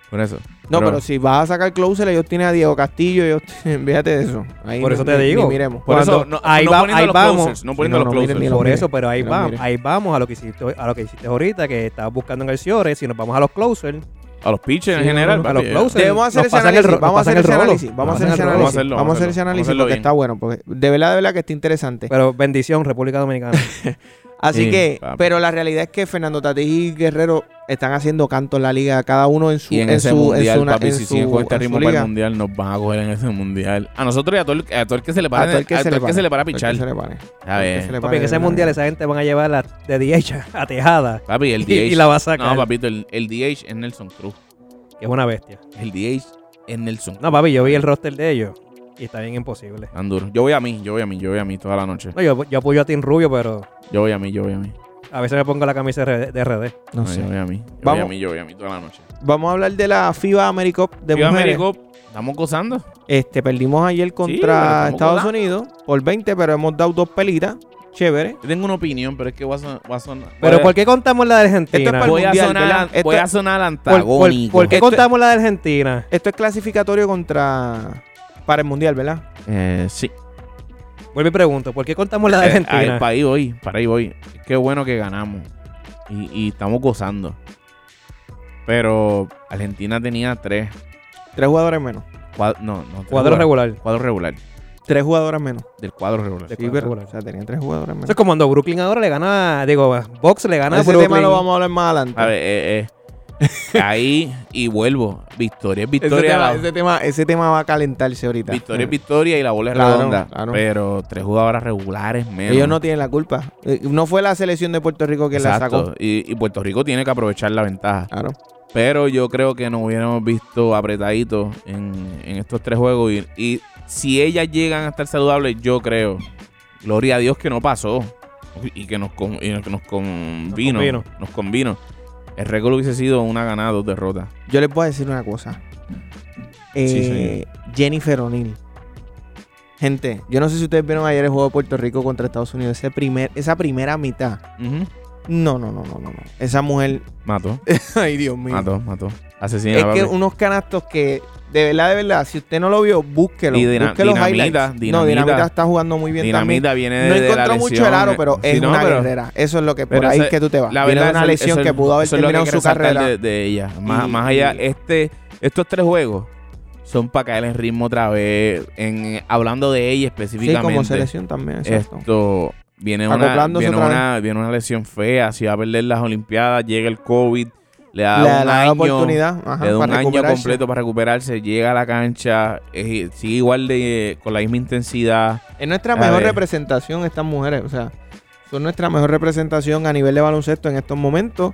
Por eso. No, pero, si vas a sacar closer, ellos tienen a Diego Castillo, ellos (laughs) tienen- fíjate de eso. Ahí Por ni- eso te digo. ni miremos. Por Cuando- eso, no, ahí no va- poniendo ahí los vamos. closers, no poniendo No, los no, miren closers. ni lo Por eso, pero ahí vamos, ahí vamos a lo que hiciste, a lo que hiciste ahorita, que estabas buscando en el Ciores, si nos vamos a los closers, A los pitchers en general. a los closers. Debemos hacer ese análisis. Vamos a hacer ese análisis. Vamos a hacer ese análisis. Vamos a hacer ese análisis porque está bueno. Porque de verdad, de verdad que está interesante. Pero bendición, República Dominicana. (laughs) Así Sí, que, papi. pero la realidad es que Fernando Tatís y Guerrero están haciendo canto en la liga, cada uno en su Y en, en ese su, mundial, en su, papi, en si su- siguen con este ritmo para el mundial, nos van a coger en ese mundial. A nosotros y a todo el, a todo el que se le para, A todo el que a se todo le el que pare. se le para a que pichar. se le pare. A que ver. se le Papi, en ese mundial esa gente van a llevar la de DH a Tejada. Papi, el (laughs) Y, DH. y la va a sacar. no, papito, el, el DH es Nelson Cruz. que es una bestia. El DH es Nelson Cruz. No, papi, yo vi el roster de ellos y está bien imposible. Tan duro. Yo voy a mí, yo voy a mí, yo voy a mí toda la noche. No, yo, yo apoyo a Team Rubio, pero Yo voy a mí, yo voy a mí. a veces me pongo la camisa de de RD. No No, sé. Yo voy a mí. Yo voy Vamos. a mí, yo voy a mí toda la noche. Vamos a hablar de la FIBA AmeriCup de mujeres. Américo, estamos gozando. Este, perdimos ayer contra estamos Estados gozando. Unidos por 20, pero hemos dado dos pelitas. Chévere. Yo tengo una opinión, pero es que voy a son- voy a sonar. Pero ¿por qué contamos la de Esto es Argentina? para el voy a mundial, sonar, ¿verdad? Esto voy a sonar ¿Por, por- antagónico. por qué Esto- contamos la de Argentina? Esto es clasificatorio contra para el mundial, ¿verdad? Eh, sí. Vuelvo y pregunto, ¿por qué contamos la de Eh, Argentina? ahí, para ahí voy, para ahí voy. Qué bueno que ganamos. Y, y estamos gozando. Pero Argentina tenía tres. Tres jugadores menos. cuad- no, no. Cuadro jugadores. regular. Cuadro regular. Tres jugadores menos. Del cuadro regular. De Sí, cuadro regular. o sea, tenían tres jugadores menos. Eso es como cuando Brooklyn ahora le gana, digo, Box le gana a Ese Brooklyn. tema lo vamos a hablar más adelante. A ver, eh, eh. Ahí y vuelvo. Victoria es ese, victoria. tema, la- ese, tema, ese tema va a calentarse ahorita. victoria es victoria y la bola es Claro, redonda. claro. Pero tres jugadoras regulares menos. Ellos no tienen la culpa. Eh, No fue la selección de Puerto Rico quien la sacó. Y, y Puerto Rico tiene que aprovechar la ventaja. Claro. Pero yo creo que nos hubiéramos visto apretaditos en, en estos tres juegos. Y, y si ellas llegan a estar saludables, yo creo, gloria a Dios que no pasó. Y que nos, con- y que nos convino. convino. Nos convino. El récord hubiese sido una ganada, dos derrotas. Yo les voy a decir una cosa. Eh, Sí, Jennifer O'Neill. Gente, yo no sé si ustedes vieron ayer el juego de Puerto Rico contra Estados Unidos. Ese primer, esa primera mitad. No, no, no, no, no. no. Esa mujer. Mató, (laughs) Ay, Dios mío. mató, mató. Asesina. Es que unos canastos que, de verdad, de verdad, si usted no lo vio, búsquelo. Y Dina- Busque los Dinamita, highlights. No, Dinamita. Dinamita está jugando muy bien Dinamita viene también. de, No de la encontró mucho el aro, pero Sí, es no, una pero- guerrera. Eso es lo que, por ahí es que tú te vas. La Viene verdad, de una eso- lesión eso- que pudo haber terminado su carrera. De, de ella. Más, Y- más allá, y- este, estos tres juegos son para caer en ritmo otra vez. En, hablando de ella Sí, específicamente. como selección también, exacto. Esto viene una, viene, una, viene una lesión fea. Si va a perder las Olimpiadas, llega el COVID, le da Le un año, oportunidad ajá, le da un año completo para recuperarse, llega a la cancha, sigue igual de con la misma intensidad. Es nuestra A mejor ver. representación estas mujeres. O sea, son nuestra mejor representación a nivel de baloncesto en estos momentos.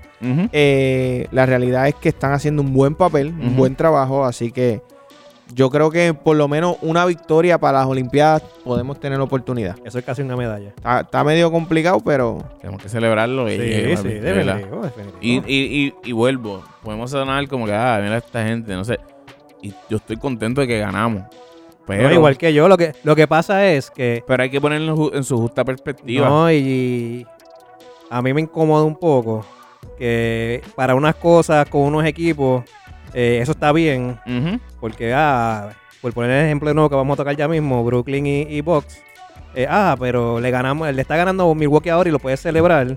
Eh, la realidad es que están haciendo un buen papel, un buen trabajo. Así que yo creo que por lo menos una victoria para las Olimpiadas podemos tener oportunidad. Eso es casi una medalla. Está, está medio complicado, pero Tenemos que celebrarlo. Sí, y sí, papi, de verdad. definitivo, definitivo. Y, y, y, y vuelvo. Podemos sonar como que, ah, mira esta gente, no sé. Y yo estoy contento de que ganamos. Pero, No, igual que yo, lo que, lo que pasa es que pero hay que ponerlo en su justa perspectiva. No, y a mí me incomoda un poco que para unas cosas con unos equipos eh, eso está bien, porque, ah, por poner el ejemplo de nuevo que vamos a tocar ya mismo, Brooklyn y, y Bucks, eh, ah, pero le ganamos, le está ganando Milwaukee ahora y lo puedes celebrar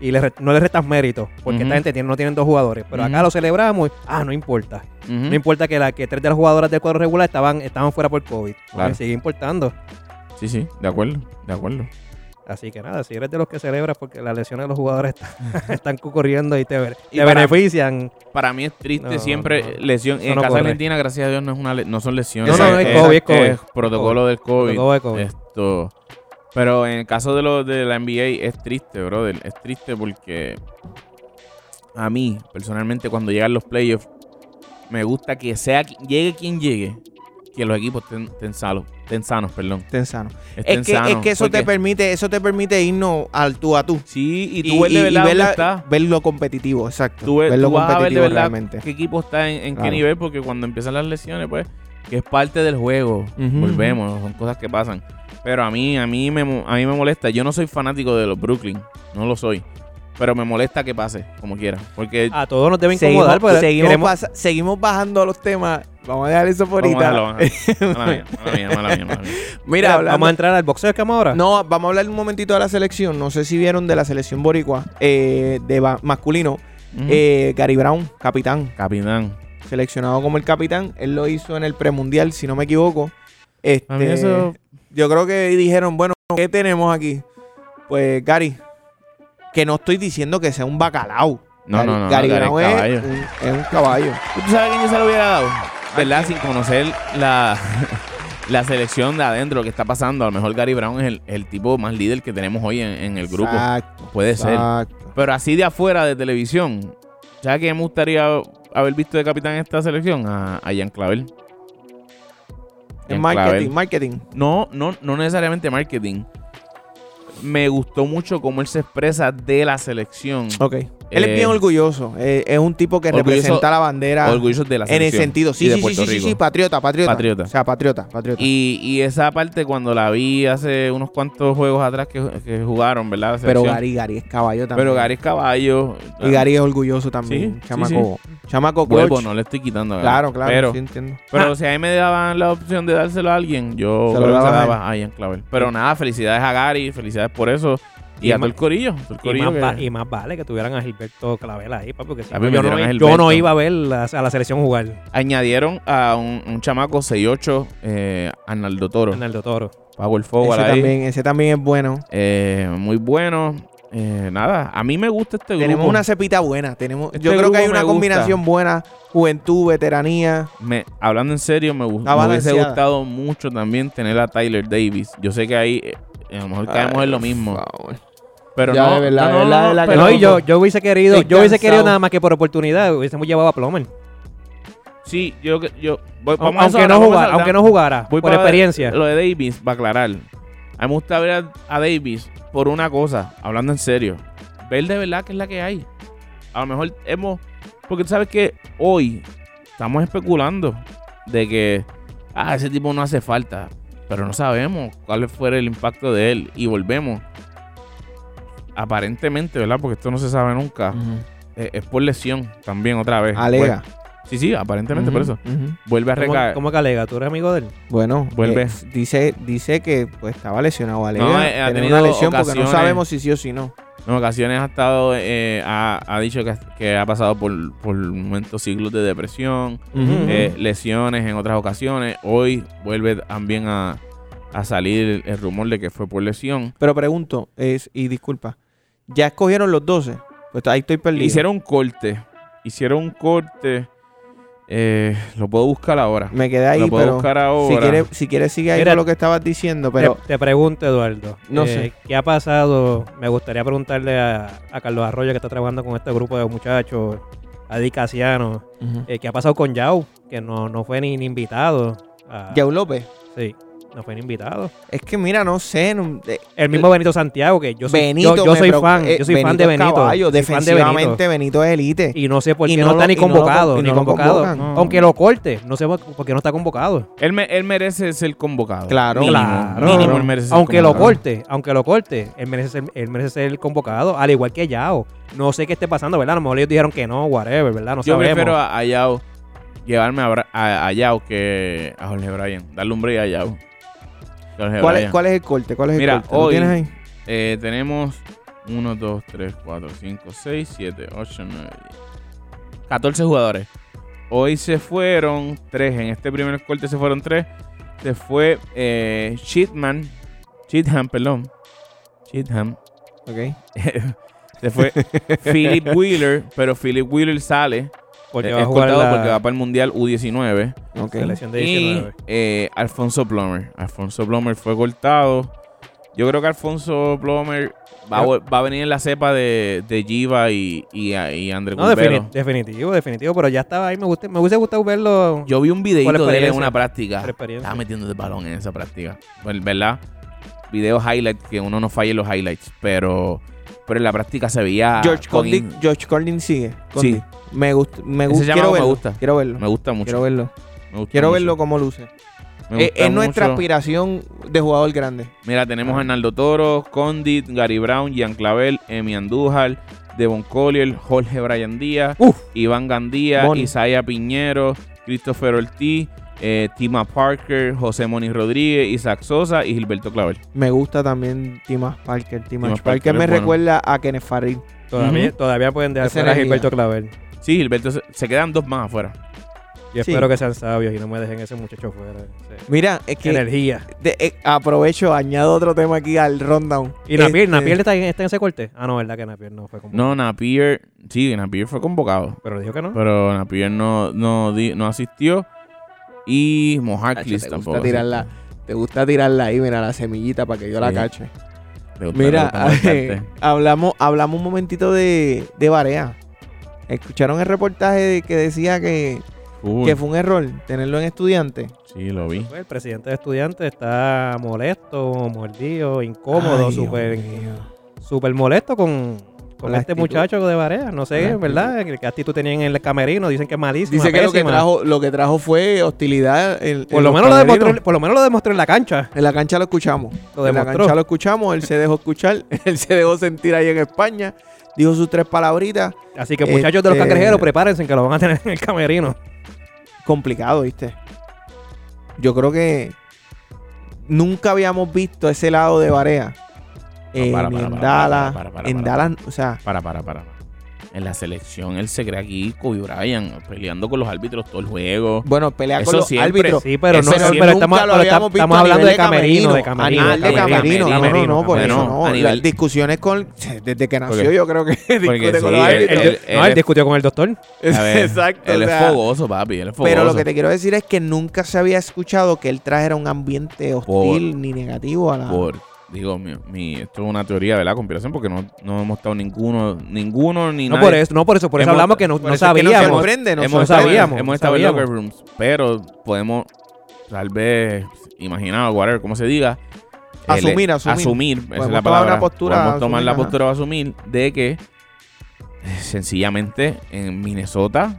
y le no le restas mérito, porque esta gente tiene, no tienen dos jugadores, pero acá lo celebramos, y, ah, no importa, no importa que, la, que tres de las jugadoras del cuadro regular estaban, estaban fuera por COVID, Claro. sigue importando. Sí, sí, de acuerdo, de acuerdo. Así que nada, si eres de los que celebras porque las lesiones de los jugadores (laughs) están, están ocurriendo y te, Y te para- benefician. Para mí es triste No, siempre no, lesión. En casa argentina, gracias a Dios, no, es una no son lesiones. No, no, es COVID, es COVID. protocolo del COVID. Protocolo de COVID. Esto. Pero en el caso de, lo, de la NBA es triste, brother. Es triste porque a mí, personalmente, cuando llegan los playoffs, me gusta que sea llegue quien llegue, que los equipos estén, estén salos, estén sanos, perdón. Estén sanos. Es que, es sanos, que eso te porque- permite, eso te permite irnos al tú a tú. Sí, y tú ves de verdad ver, dónde la- está. ver lo competitivo, exacto. Tú, ves- ver lo tú vas a ver de competitivo verdad realmente. qué equipo está en, en qué Claro. nivel, porque cuando empiezan las lesiones, pues, que es parte del juego. Ujú, Volvemos, son cosas que pasan. Pero a mí, a mí me, a mí me molesta. Yo no soy fanático de los Brooklyn, no lo soy. Pero me molesta que pase, como quiera. Porque A todos nos debe Seguimos, incomodar seguimos, queremos- pasa- seguimos bajando los temas. Vamos a dejar eso por ahorita. dejarlo, vamos (laughs) a- Mala mía, mala mía, mala mía, mala mía. (laughs) Mira, hablando- vamos a entrar al boxeo que ahora. No, vamos a hablar un momentito de la selección. No sé si vieron de la selección boricua eh, de ba- masculino. Eh, Gary Brown, capitán. Capitán. Seleccionado como el capitán. Él lo hizo en el premundial, si no me equivoco. Este, A mí eso- Yo creo que dijeron, bueno, ¿qué tenemos aquí? Pues Gary, que no estoy diciendo que sea un bacalao. No, Gary, no, no, Gary Gary Brown es un, es un caballo. ¿Tú sabes quién yo se lo hubiera dado? ¿Verdad? Sin conocer la, (laughs) la selección de adentro que está pasando. A lo mejor Gary Brown es el, el tipo más líder que tenemos hoy en, en el grupo. Exacto, Puede ser. Pero así de afuera de televisión. ¿Sabes quién me gustaría haber visto de capitán en esta selección? A, a Jan Clavel. En marketing, Clavel. marketing. No, no, no necesariamente marketing. Me gustó mucho cómo él se expresa de la selección. Ok. Él es Eh, bien orgulloso. Eh, es un tipo que orgulloso- representa la bandera Orgullosos de la en el sentido. Sí, sí, sí, sí, sí, sí, patriota, patriota. Patriota. O sea, patriota, patriota. Y, y esa parte cuando la vi hace unos cuantos juegos atrás que, que jugaron, ¿verdad? Pero. Gary, Gary es caballo también. Pero Gary es caballo. Y Gary es orgulloso también. Sí, sí, chamaco. Chamaco Vuelvo, coach. no le estoy quitando. Gary. Claro, claro. Pero, sí entiendo. pero si a mí me daban la opción de dárselo a alguien, yo Se lo daba a Ian Clavel. Pero nada, felicidades a Gary, felicidades por eso. Y, Y a todo el corillo. todo el Y corillo más, que- va- y más vale que tuvieran a Gilberto Clavel ahí, papi, porque si yo, no, metieron a yo Gilberto. no iba a ver la- a la selección jugar. Añadieron a un, un chamaco 6'8, eh, Arnaldo Toro. Arnaldo Toro. Power forward Ese ahí. también, ese también es bueno. Eh, muy bueno. Eh, nada, a mí me gusta este grupo. Tenemos una cepita buena. Tenemos, Este yo creo que hay una gusta. combinación buena. Juventud, veteranía. Me- hablando en serio, me, me hubiese gustado mucho también tener a Tyler Davis. Yo sé que ahí eh, a lo mejor caemos Ay, en lo mismo. favor. Pero Ya, no, de verdad, no, de no, verdad, no, de verdad que pero- no, y yo, yo hubiese querido, Estoy yo hubiese cansado. querido nada más que por oportunidad, hubiésemos llevado a Plomer. Sí, yo, yo voy, vamos a eso Aunque ahora, no, vamos a jugara, aunque no jugara, voy por para experiencia. Lo de Davis, va a aclarar. A mí me gusta ver a, a Davis por una cosa, hablando en serio. Ver de verdad que es la que hay. A lo mejor hemos. Porque tú sabes que hoy estamos especulando de que. Ah, ese tipo no hace falta. Pero no sabemos cuál fue el impacto de él. Y volvemos. Aparentemente, ¿verdad? Porque esto no se sabe nunca. eh, es por lesión también, otra vez. Alega. Pues, sí, sí, aparentemente por eso. Vuelve a ¿Cómo, recaer. cómo que alega? ¿Tú eres amigo de él? Bueno, Vuelve. eh, dice, dice que pues estaba lesionado. Alega No, eh, ha tenido una lesión porque no sabemos si sí o si no. En ocasiones ha estado, eh, ha, ha dicho que, que ha pasado por, por momentos siglos de depresión, eh, lesiones en otras ocasiones. Hoy vuelve también a, a salir el rumor de que fue por lesión. Pero pregunto, es, y disculpa, ¿ya escogieron los 12? Pues ahí estoy perdido. Hicieron un corte. Hicieron un corte. eh, lo puedo buscar ahora. Me quedé ahí, lo puedo pero buscar ahora. si quieres, si quieres sigue ahí Mira, con lo que estabas diciendo, pero te, te pregunto, Eduardo. No eh, sé. ¿Qué ha pasado? Me gustaría preguntarle a, a Carlos Arroyo, que está trabajando con este grupo de muchachos, a Di Casiano, eh, ¿qué ha pasado con Yao? Que no, no fue ni, ni invitado. a- Yao López. Sí, no fue ni invitado. Es que mira, no sé, no- eh, El mismo Benito Santiago, que yo soy, Benito, yo, yo me soy preocupa- fan, eh, yo soy fan de Benito. caballo, de defensivamente Benito es elite. Y no sé por Y qué no no, lo- está ni lo convocado, ni no lo convocado. Aunque lo corte, no sé por qué no está convocado. Él, me- él merece ser convocado. Claro. Mínimo, Claro. mínimo él merece ser Aunque lo convocado. corte, aunque lo corte, él merece, ser, él merece ser convocado, al igual que Yao. No sé qué esté pasando, ¿verdad? A lo mejor ellos dijeron que no, whatever, ¿verdad? No Yo sabemos. prefiero a, a Yao llevarme a, Bra- a, a Yao que a Jorge Bryan. Darle un break a Yao. ¿Cuál es. ¿Cuál es el corte? ¿Cuál es el Mira, corte? ¿Lo hoy- tienes ahí? Eh, tenemos 1, 2, 3, 4, 5, 6, 7, 8, 9, 10. 14 jugadores. Hoy se fueron 3. En este primer corte se fueron 3. Se fue eh, Cheatman. Cheatham, perdón. Cheatham. Ok. (laughs) Se fue (laughs) Philip Wheeler, pero Philip Wheeler sale. Porque eh, a es jugar cortado la porque va para el Mundial U19. Ok. selección de Y 19. eh, Alfonso Plomer. Alfonso Plomer fue cortado. Yo creo que Alfonso Plomer va, va a venir en la cepa de, de Giva y, y, y André No, Curbelo. defini- definitivo, definitivo, pero ya estaba ahí, me, gusta, me hubiese gustado verlo. Yo vi un videito de él en una práctica. Estaba metiendo el balón en esa práctica. Pues, ¿Verdad? Videos highlights, que uno no falle en los highlights. Pero, pero en la práctica se veía. George con Condit, in- George Condit sigue. Sí. Me gusta, me gusta. Quiero me verlo. gusta. Quiero verlo. Me gusta mucho. Quiero verlo. me gusta Quiero mucho. verlo cómo luce. Eh, es nuestra aspiración de jugador grande. Mira, tenemos a Arnaldo Toro, Condit, Gary Brown, Gian Clavel, Emi Andújar, Devon Collier, Jorge Bryan Díaz, Uf. Iván Gandía, Moni. Isaiah Piñero, Christopher Ortiz, eh, Tima Parker, José Moni Rodríguez, Isaac Sosa y Gilberto Clavel. Me gusta también Timas Parker. Timas Timas Parker, Parker me bueno. recuerda a Kenneth Farid. Todavía, pueden dejar fuera a. Gilberto Clavel. Sí, Gilberto, se, quedan dos más afuera. Yo Sí. espero que sean sabios y no me dejen ese muchacho fuera. Sí. Mira, es que Energía. de- eh, aprovecho, añado otro tema aquí al rundown. ¿Y Napier, Este, Napier está, en, está en ese corte? Ah, no, verdad que Napier no fue como. No, Napier, sí, Napier fue convocado, Pero dijo que no. pero Napier no, no, no asistió y Moharklis te tampoco. gusta tirarla, te gusta tirarla ahí, mira, la semillita para que yo la cache. gusta- Mira, molestarte. (laughs) hablamos, hablamos un momentito de, de Barea. ¿Escucharon el reportaje de- que decía que, que fue un error tenerlo en estudiante? Sí, lo vi. Pues, el presidente de estudiantes está molesto, mordido, incómodo, súper mío. súper molesto con, con La este actitud. muchacho de Barea. No sé, ¿verdad? ¿Qué, actitud tenían en el camerino? Dicen que es malísimo. Dice que lo que, trajo, lo que trajo fue hostilidad. en- Por en lo, menos lo demostró, por lo menos lo demostró en la cancha. En la cancha lo escuchamos. Lo en la cancha lo escuchamos, él se dejó escuchar, (laughs) él se dejó sentir ahí en España, dijo sus tres palabritas. Así que muchachos de los Este- cangrejeros, prepárense que lo van a tener en el camerino. Complicado, ¿viste? Yo creo que nunca habíamos visto ese lado de Barea. En Dallas. en Dallas, o sea, Para, para, para. En la selección él se cree aquí Kobe Bryant peleando con los árbitros todo el juego. bueno, pelea Eso con los siempre. árbitros. Sí, pero no, pero nunca estamos, lo pero habíamos estamos, visto estamos a hablando de camerino, de A camerino. de camerino, no, no, no, por eso no. a nivel- Las discusiones con. Desde que nació, Porque- yo creo que (laughs) discute sí, con los árbitros. Él- él- no, él discutió con el doctor. Ver, Exacto. Él o es fogoso, papi. Él es fogoso. Pero lo que te quiero decir es que nunca se había escuchado que él trajera un ambiente hostil ni negativo a la. Por, digo, mi, mi- esto es una teoría de la conspiración porque no, no hemos estado ninguno, ninguno ni No nadie. por eso, no por eso, por eso Hemos- hablamos que no, no eso es que nos sabíamos. sorprende, nos hemos, sorprende. sabíamos, hemos estado en locker rooms, pero podemos tal vez imaginar, whatever, como se diga. Asumir, el- asumir. Asumir, esa es la palabra. una postura, Podemos tomar asumir, la ajá. postura o asumir de que sencillamente en Minnesota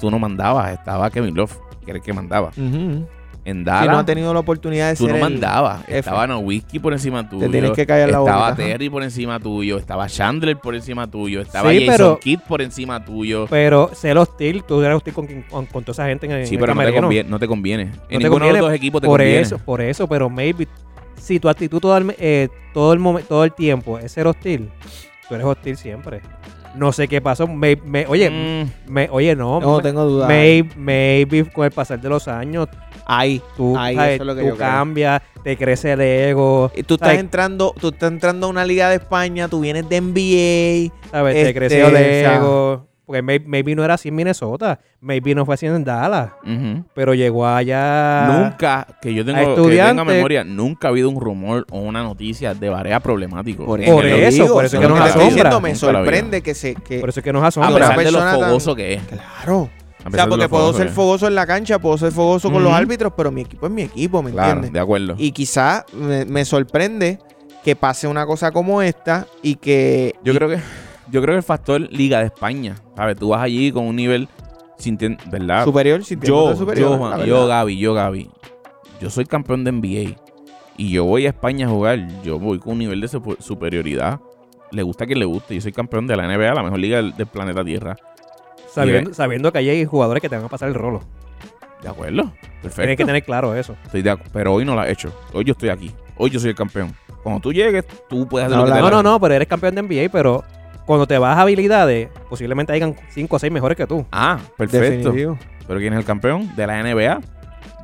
tú no mandabas, estaba Kevin Love, que era el que mandaba. Ujú. En Si no ha tenido la oportunidad de tú ser no el- mandabas. Estaba Nowitzki por encima tuyo. Te tienes que callar la boca. Estaba. Terry por encima tuyo. Estaba Chandler por encima tuyo. Estaba Sí, Jason pero- Kidd por encima tuyo. Pero ser hostil, tú eres hostil con, con, con toda esa gente en, Sí, en pero el no te, conviene, no te conviene. En te ninguno de conviene los dos equipos te por conviene. eso, por eso, pero maybe si tu actitud todo el, eh, todo el todo el tiempo es ser hostil, tú eres hostil siempre. No sé qué pasó. may- me- oye, Mm, me- oye, no. No me- tengo duda. may- maybe con el pasar de los años, Ahí. tú, Ahí, sabes, eso es lo que tú yo creo. cambias, te crece el ego, Y Tú estás entrando, tú estás entrando a una liga de España, tú vienes de NBA. ¿sabes? Este, te creció el o sea- ego. Porque may- maybe no era así en Minnesota, maybe no fue así en Dallas, pero llegó allá. Nunca, que yo tengo, que tenga memoria, nunca ha habido un rumor o una noticia de Barea problemático. Por, Por eso, por eso es que nos asombra. diciendo, me sorprende que se. Que, Por eso es que nos A asombra. pesar de lo tan- fogoso que es. claro. A O sea, porque puedo ser fogoso en la cancha, puedo ser fogoso con los árbitros, pero mi equipo es mi equipo, ¿me Claro, entiendes? de acuerdo. Y quizá me, me sorprende que pase una cosa como esta y que. Yo creo que yo creo que el factor Liga de España, ¿sabes? Tú vas allí con un nivel ¿verdad? superior, sintiéndose yo, superior. yo, Juan, yo, Gaby, yo, Gaby. Yo soy campeón de NBA y yo voy a España a jugar. Yo voy con un nivel de superioridad. Le gusta a quien le guste. Yo soy campeón de la NBA, la mejor liga del, del planeta Tierra. Sabiendo, sabiendo que ahí hay jugadores que te van a pasar el rolo. ¿De acuerdo? Perfecto. Tienes que tener claro eso. Estoy de pero hoy no la he hecho. Hoy yo estoy aquí. Hoy yo soy el campeón. Cuando tú llegues, tú puedes hacer No, lo que te No, no, no, pero eres campeón de NBA, pero cuando te vas a habilidades, posiblemente hayan 5 o 6 mejores que tú. Ah, perfecto. Definitivo. Pero ¿quién es el campeón de la NBA?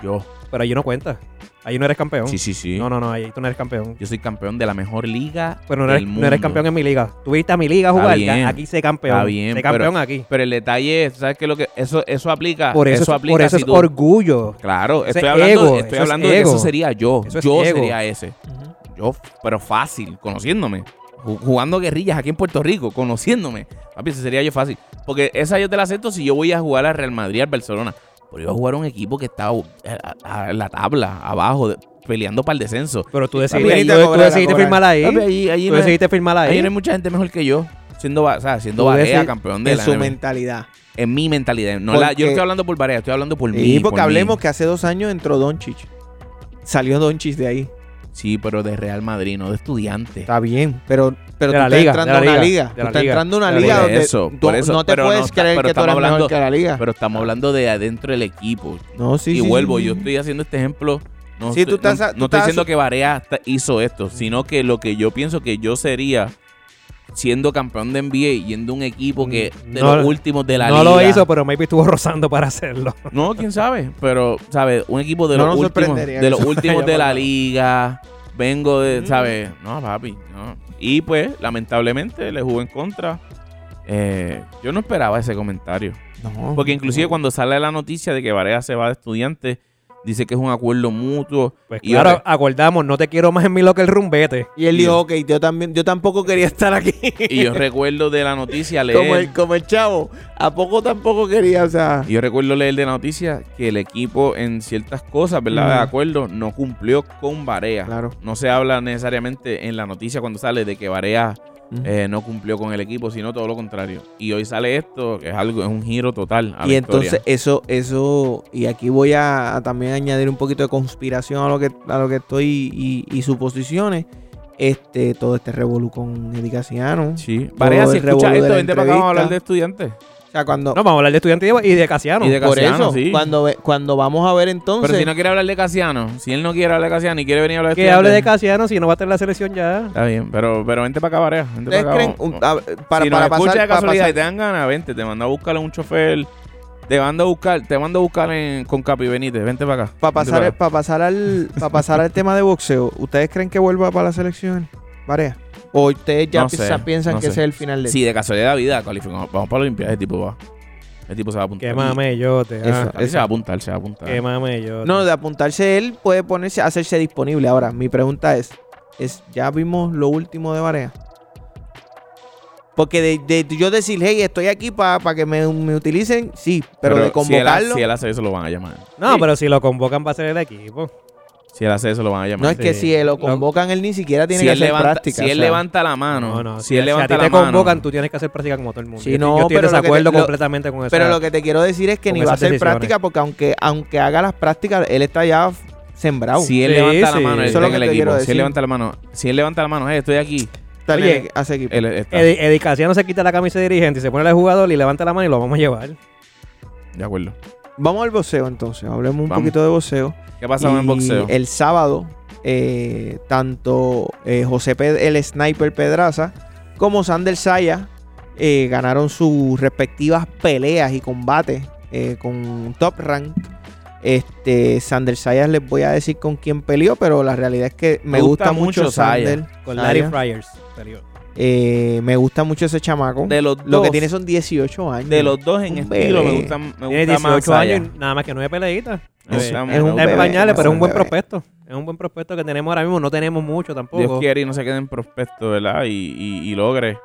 Yo. Pero allí no cuenta. Ahí no eres campeón. Sí, sí, sí. No, no, no, ahí tú no eres campeón. Yo soy campeón de la mejor liga Pero no del eres, no eres campeón en mi liga. Tú viste a mi liga Está jugar, bien. aquí sé campeón. Está bien, Sé pero- campeón aquí. Pero el detalle es, ¿sabes qué? Lo que eso eso aplica, Por eso, eso es- aplica por eso si es tú- orgullo. Claro, Eso estoy es hablando, ego, estoy eso es hablando de que eso sería yo. Eso es yo ego. sería ese. Yo, pero fácil, conociéndome. Ju- Jugando guerrillas aquí en Puerto Rico, conociéndome. Papi, ese sería yo fácil. Porque esa yo te la acepto si yo voy a jugar al Real Madrid, al Barcelona. Pero voy a jugar a un equipo que está eh, a- a- en la tabla, abajo, de- peleando para el descenso. Pero tú Papi, decidiste, ahí te tú- decidiste firmar ahí. Papi, Tú no, decidiste firmar ahí. allí no hay mucha gente mejor que yo. Siendo, o sea, siendo Barea campeón de En la su NBA. mentalidad. En mi mentalidad. No la- yo no estoy hablando por Barea, estoy hablando por mí. Y porque por mí. hablemos que hace dos años entró Doncic. Salió Doncic de ahí. Sí, pero de Real Madrid, no de estudiante. Está bien, pero, pero tú estás liga, entrando a una liga, Tú la estás liga, entrando a una liga Por donde eso, tú por eso, no te pero puedes no creer que tú eres estamos mejor hablando- que la liga. Pero estamos hablando de adentro del equipo. no, sí, y sí, vuelvo, sí, yo estoy haciendo este ejemplo. No, Sí, estoy, tú estás- no- tú no estoy diciendo que Barea ta- hizo esto, sino que lo que yo pienso que yo sería siendo campeón de NBA, yendo a un equipo que de No, los últimos de la no liga. lo hizo, pero maybe estuvo (laughs) rozando para hacerlo. No, quién sabe, pero, ¿sabes? Un equipo de No los últimos, de los (laughs) últimos de la liga. Vengo de, Mm. ¿sabes? No, papi, no. Y pues, lamentablemente, le jugó en contra. Eh, yo no esperaba ese comentario. No, Porque inclusive no. cuando sale la noticia de que Varea se va de estudiante, dice que es un acuerdo mutuo. Pues Y claro, ahora- acordamos, no te quiero más en mi locker room, vete. Y él Y dijo, ok, yo también, yo tampoco quería estar aquí. (laughs) Y yo recuerdo de la noticia leer... como, el, como el chavo. ¿A poco tampoco quería? O sea, y yo recuerdo leer de la noticia que el equipo en ciertas cosas, ¿verdad? De acuerdo, no cumplió con Varea. claro. No se habla necesariamente en la noticia cuando sale de que Varea eh, no cumplió con el equipo, sino todo lo contrario. Y hoy sale esto, que es algo, es un giro total. A y la entonces historia. eso, eso, y aquí voy a, a también añadir un poquito de conspiración a lo que, a lo que estoy y, y suposiciones. Este, todo este revolú con Casiano. Sí. Varea, si el escucha revolú de esto, vente para acá, vamos a hablar de estudiantes. O sea, cuando, No, vamos a hablar de estudiantes y de Casiano. Y de por Casiano, eso, sí. cuando, ve- cuando vamos a ver entonces, Pero si no quiere hablar de Casiano, si él no quiere hablar de Casiano y quiere venir a hablar de que hable de Casiano si no va a tener la selección ya. Está bien, pero, pero vente para acá, Varea. Vente ¿ustedes para acá. creen, vamos- un- a- para, si para nos pasar, de para casualidad pasar- y te dan ganas, vente, te mando a buscar a un chofer. Te mando a buscar, te mando a buscar en- con Capi Benítez, vente para acá. para pasar, para pasar al, para pasar al (laughs) tema de boxeo, ¿ustedes creen que vuelva para la selección? Varea. ¿O ustedes ya No sé, piensan- piensan no que sé. ese es el final de Si de casualidad de la vida calificamos, vamos para la Olimpiada, ese tipo va. El tipo se va a apuntar. Que mamellote. Eso. Ah, Capi se va a apuntar, se va a apuntar. que mamellote. No, de apuntarse él puede ponerse, hacerse disponible. Ahora, mi pregunta es, es ¿ya vimos lo último de Varea? Porque de, de yo decir, hey, estoy aquí para que me, me utilicen, sí, pero, de si él, convocarlo, si él hace eso, lo van a llamar. No, Sí. pero si lo convocan va a ser el equipo. Si él hace eso, lo van a llamar. no es que sí. si él lo convocan, él ni siquiera tiene si que él hacer levanta, práctica. si o él sea. levanta la mano, No, no. si él a levanta ti la te mano, convocan, tú tienes que hacer práctica como todo el mundo. Yo, no, yo estoy te- desacuerdo lo- completamente con eso. Pero lo que te quiero decir es que ni va a hacer decisiones. práctica porque aunque, aunque haga las prácticas, él está ya sembrado. si él Sí, levanta sí. la mano, él Eso es lo está en que el te equipo. Si él levanta la mano, si él levanta la mano, hey, estoy aquí. Oye, hace equipo. Él. Edi, Casiano se quita la camisa de dirigente y se pone el jugador y levanta la mano y lo vamos a llevar. De acuerdo. Vamos al boxeo entonces, hablemos un Vamos. poquito de boxeo. ¿Qué ha pasado en el boxeo? El sábado, eh, tanto eh, José Ped- el Sniper Pedraza como Sander Saya eh, ganaron sus respectivas peleas y combates eh, con Top Rank. Este, Sander Saya les voy a decir con quién peleó, pero la realidad es que me, Me gusta, gusta mucho. Sander. Con. Larry Fryers. peleó. Eh, me gusta mucho ese chamaco. De los Lo que tiene son 18 años. de los dos en Un estilo bebé. me gusta, me Tiene gusta más 18 Saya. años y nada más que nueve peleitas. Es- es un Es bebé, más pañales, pero es un buen bebé. prospecto. Es un buen prospecto que tenemos ahora mismo. No tenemos mucho tampoco. Dios quiere y no se quede en prospecto, ¿verdad? Y, y, y logre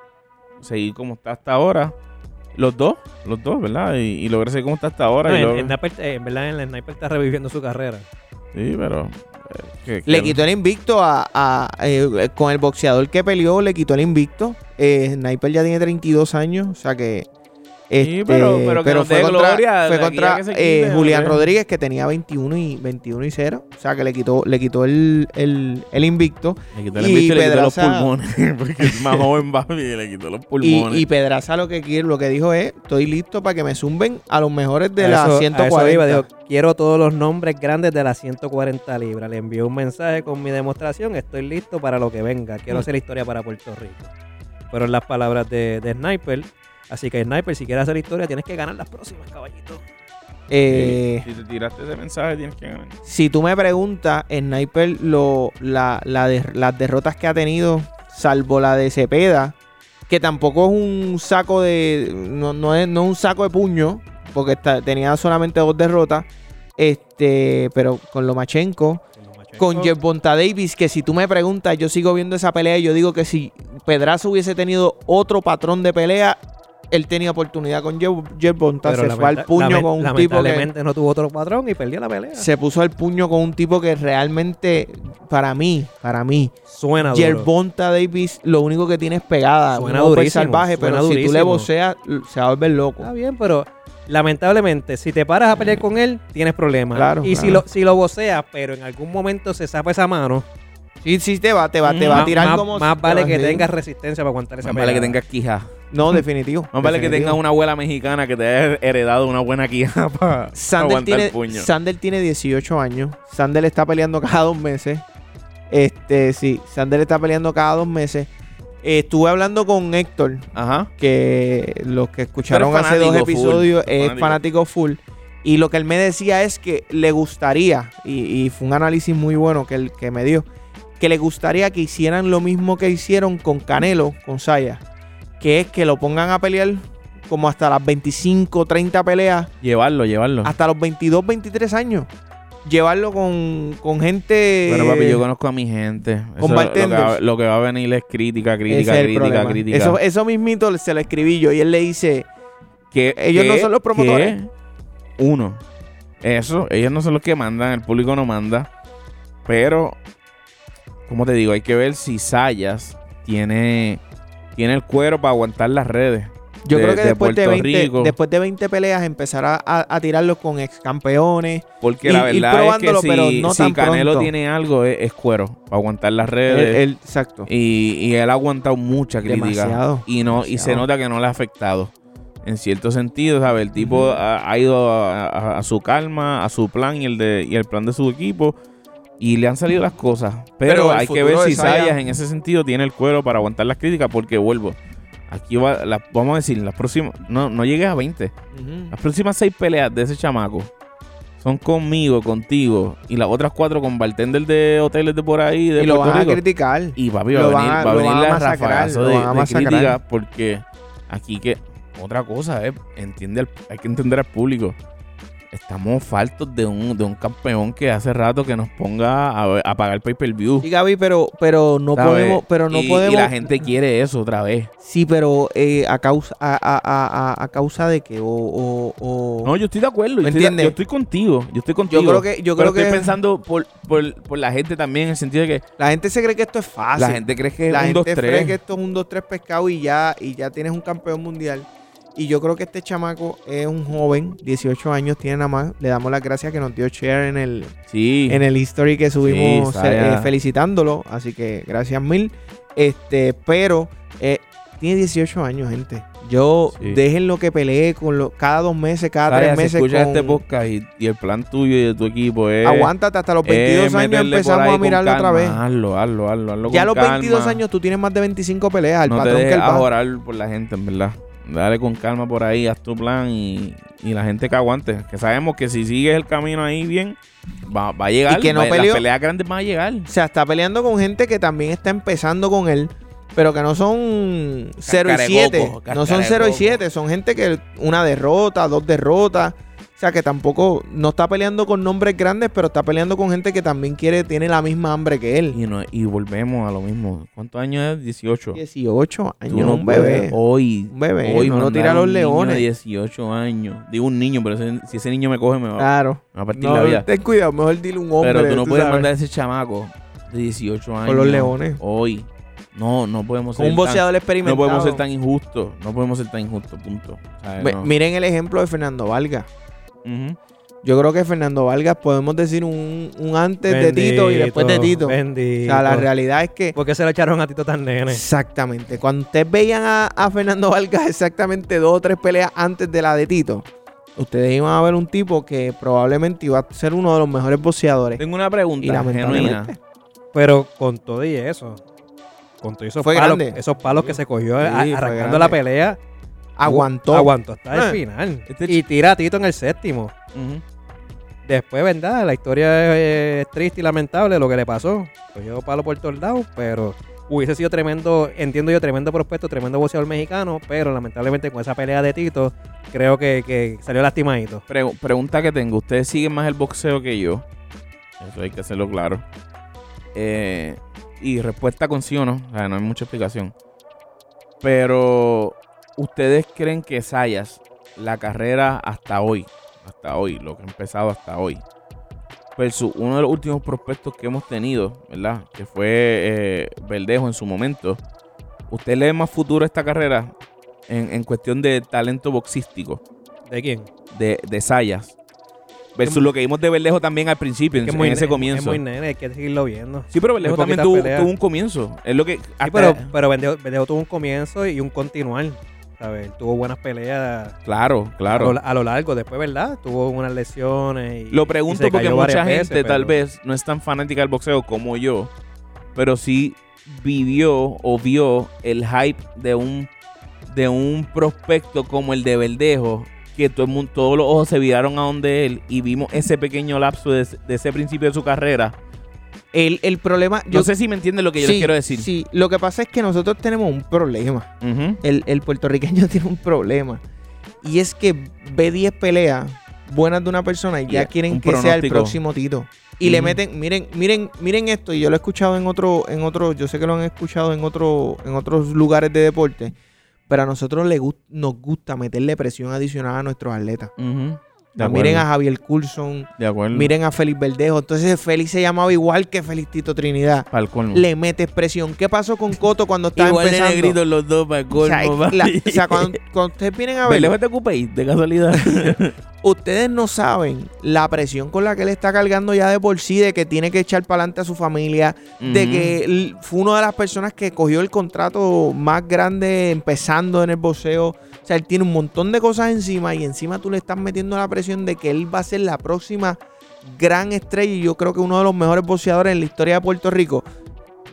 seguir como está hasta ahora. Los dos, los dos, ¿verdad? Y, y logre seguir como está hasta ahora. No, y en, logre- en eh, en verdad, en el Sniper está reviviendo su carrera. Sí, pero... eh, que- Le que- quitó el invicto a, a- eh, con el boxeador que peleó, le quitó el invicto. Eh, Sniper ya tiene 32 años, o sea que. Este, pero- pero que nos fue dé contra, gloria, fue contra eh, quite, Julián hombre. Rodríguez que tenía 21 y 21 y 0. O sea que le quitó, le quitó el, el- el invicto. Le quitó el y invicto y le quitó los Pedraza- pulmones. (laughs) Porque es más joven, papi, y le quitó los Y, pulmones. y Pedraza lo que quiere, lo que dijo es: estoy listo para que me zumben a los mejores de A las eso- a eso 140. iba, dijo, quiero todos los nombres grandes de las 140 libras. Le envió un mensaje con mi demostración. Estoy listo para lo que venga. Quiero Mm. hacer historia para Puerto Rico. Fueron las palabras de, de Sniper. Así que Sniper, si quieres hacer historia, tienes que ganar las próximas, caballito. Eh, Si te tiraste ese mensaje, tienes que ganar. si tú me preguntas, Sniper, lo, la, la de- las derrotas que ha tenido, salvo la de Cepeda, que tampoco es un saco de. No, no es, no es un saco de puño, porque está- tenía solamente dos derrotas. Este, pero con Lomachenko, con Jeff Bonta Davis, que si tú me preguntas, yo sigo viendo esa pelea y yo digo que si Pedraza hubiese tenido otro patrón de pelea, él tenía oportunidad con Jeff, Jeff Bonta. Se fue al puño con un tipo que lamentablemente no tuvo otro patrón y perdió la pelea. se puso al puño con un tipo que realmente, para mí, para mí, Suena duro. Yerbonta Davis lo único que tiene es pegada. Suena un durísimo, salvaje, suena pero si tú le durísimo. voceas, se va a volver loco. Está bien, pero lamentablemente, si te paras a pelear con él, tienes problemas. Claro, y si lo, si lo voceas, pero en algún momento se zapa esa mano, Sí, sí, te va, te va, te va a más, tirar más- como... más vale va- que tengas resistencia para aguantar esa Más vale que tengas quija. No, definitivo. Más vale que tengas una abuela mexicana que te haya heredado una buena quija (laughs) para Sander aguantar tiene, el puño. Sander tiene 18 años. Sander está peleando cada dos meses. Este, sí, Sander está peleando cada dos meses. Eh, estuve hablando con Héctor, Ajá. que los que escucharon hace dos full, episodios es fanático. fanático full. Y lo que él me decía es que le gustaría, y, y fue un análisis muy bueno que, él, que me dio, que le gustaría que hicieran lo mismo que hicieron con Canelo, con Saya, que es que lo pongan a pelear como hasta las 25, 30 peleas, Llevarlo, llevarlo. hasta los 22, 23 años. Llevarlo con, con gente... Pero papi, yo conozco a mi gente. Eso, con lo, que va, bartenders. lo que va a venir es crítica, Ese crítica, es crítica, crítica. Eso, eso mismito se lo escribí yo y él le dice, que ellos no son los promotores. uno, eso, ellos no son los que mandan, el público no manda. Pero, como te digo, hay que ver si Sayas tiene, tiene el cuero para aguantar las redes. Yo de- creo que de después, de Puerto 20, Rico. después de 20 peleas empezará a, a tirarlos con ex campeones. Porque la verdad es que pero si, no si Canelo pronto. tiene algo, es, es cuero para aguantar las redes. exacto. y, y él ha aguantado mucha crítica. Demasiado. Y no y se nota que no le ha afectado. En cierto sentido, ¿sabes? El tipo ha, ha ido a, a- a su calma, a su plan y el de y el plan de su equipo. Y le han salido las cosas. Pero, hay que ver si Saya- Sayas en ese sentido tiene el cuero para aguantar las críticas. Porque vuelvo. Aquí va, la- vamos a decir, las próximas. No, no llegues a 20. Ujú. Las próximas seis peleas de ese chamaco son conmigo, contigo. Y las otras cuatro con bartender de hoteles de por ahí. De Y lo van a criticar. Y papi, va a venir, a- va a venir a la de, de crítica porque aquí que otra cosa es, entiende al- hay que entender al público. Estamos faltos de un, de un campeón que hace rato que nos ponga a, a pagar pay-per-view. Sí, Gaby, pero, pero no ¿sabes? podemos, pero no y, podemos. y la gente quiere eso otra vez. Sí, pero eh, a causa, a, a, a, causa de que o, o, o- No, yo estoy de acuerdo. Yo ¿Me estoy, de- entiendes? yo estoy contigo. Yo estoy contigo. yo creo que, yo pero creo estoy que pensando por, por, por la gente también, en el sentido de que la gente se cree que esto es fácil. la gente cree que es la un gente 2-3. cree que esto es un 2-3 pescado y ya, y ya tienes un campeón mundial. Y yo creo que este chamaco es un joven, 18 años tiene nada más. Le damos las gracias que nos dio share en el, Sí. en el history que subimos Sí, eh, felicitándolo. Así que gracias mil. Este, pero eh, tiene 18 años, gente. Yo Sí. déjenlo que pelee con lo, cada dos meses, cada tres meses. escuchas con- este podcast y, y el plan tuyo y de tu equipo es... Aguántate hasta los 22 es años empezamos a mirarlo otra vez. Hazlo, hazlo, hazlo, hazlo Ya a los 22 calma. años tú tienes más de 25 peleas. El no te patrón que dejes va. orar por la gente, en verdad. Dale con calma por ahí, haz tu plan y, y la gente que aguante. Que sabemos que si sigues el camino ahí bien, va, va a llegar. Y que no va- peleó- Las peleas grandes van a llegar. O sea, está peleando con gente que también está empezando con él, pero que no son 0 y Cáscara de 7. coco, No son de 0 y coco. 7. Son gente que una derrota, dos derrotas. O sea, que tampoco no está peleando con nombres grandes, pero está peleando con gente que también quiere, tiene la misma hambre que él. Y, no- y volvemos a lo mismo. ¿Cuántos años es? 18. 18 Tú años, no un bebé. Hoy. Un bebé, hoy no lo tira a los un niño leones. de 18 años. Digo un niño, pero ese- si ese niño me coge, me va, Claro. me va a partir No, la vida. ten cuidado, mejor dile un hombre. Pero tú no puedes sabes. mandar a ese chamaco de 18 años. Con los leones. Hoy. No, no podemos ser Con un tan- boxeador experimentado. No podemos ser tan injustos. No podemos ser tan injustos, punto. O sea, Mi- no. Miren el ejemplo de Fernando Yo creo que Fernando Vargas podemos decir un, un antes de Tito y después de Tito. Bendito. O sea, la realidad es que. ¿Por qué se lo echaron a Tito tan nene? Exactamente. Cuando ustedes veían a, a Fernando Vargas (laughs) exactamente dos o tres peleas antes de la de Tito, ustedes iban a ver un tipo que probablemente iba a ser uno de los mejores boxeadores. Tengo una Y pregunta genuina. Pero con todo y eso, con todos esos Fue palos, grande. esos palos que se cogió Sí, arrancando la pelea, aguantó. Aguantó hasta el Eh, final. este y tira a Tito en el séptimo. Después, ¿verdad? La historia es triste y lamentable lo que le pasó. Cogió palo por todos lados, pero hubiese sido tremendo, entiendo yo, tremendo prospecto, tremendo boxeador mexicano, pero lamentablemente con esa pelea de Tito, creo que, que salió lastimadito. Pregu- pregunta que tengo. ¿Ustedes siguen más el boxeo que yo? Eso hay que hacerlo claro. Eh, y respuesta con sí o no. O sea, no hay mucha explicación. Pero, ¿ustedes creen que Sayas, la carrera hasta hoy, hasta hoy, lo que ha empezado hasta hoy, versus uno de los últimos prospectos que hemos tenido, ¿verdad? Que fue eh, Verdejo en su momento. ¿Usted le ve más futuro a esta carrera en, en cuestión de talento boxístico? ¿De quién? de, de Sayas. Versus lo que vimos de Verdejo también al principio, en, ese comienzo. Es muy nene, hay que seguirlo viendo. sí, pero Verdejo también tuvo, un comienzo. Es lo que. Sí, pero, pero Verdejo, Verdejo tuvo un comienzo y un continuar. Tuvo buenas peleas Claro, a, claro. lo, a lo largo. Después, ¿verdad? Tuvo unas lesiones. Y, Lo y pregunto se porque mucha gente veces, tal vez no es tan fanática del boxeo como yo, pero sí vivió o vio el hype de un de un prospecto como el de Verdejo, que todo el mundo, todos los ojos se viraron a donde él y vimos ese pequeño lapso de, de ese principio de su carrera. El, el problema. No sé si me entienden lo que yo les quiero decir. Sí, lo que pasa es que nosotros tenemos un problema. El, el puertorriqueño (laughs) tiene un problema. Y es que ve 10 peleas buenas de una persona y ya quieren que sea el próximo Tito. Y le meten, miren, miren, miren esto, y yo lo he escuchado en otro, en otro, yo sé que lo han escuchado en otro, en otros lugares de deporte, pero a nosotros le gust- nos gusta meterle presión adicional a nuestros atletas. Ujú. De miren a Javier Coulson, de acuerdo. miren a Félix Verdejo. Entonces Félix se llamaba igual que Félix Tito Trinidad. Pa'l colmo. Le metes presión. ¿Qué pasó con Coto cuando estaba Igual de empezando? negritos los dos para el O sea, colmo, la- o sea, cuando, cuando ustedes vienen a ver, Verdejo de Cupey, de casualidad. (laughs) ustedes no saben la presión con la que él está cargando ya de por sí, de que tiene que echar para adelante a su familia, de que fue una de las personas que cogió el contrato más grande empezando en el boxeo. O sea, él tiene un montón de cosas encima y encima tú le estás metiendo la presión de que él va a ser la próxima gran estrella y yo creo que uno de los mejores boxeadores en la historia de Puerto Rico.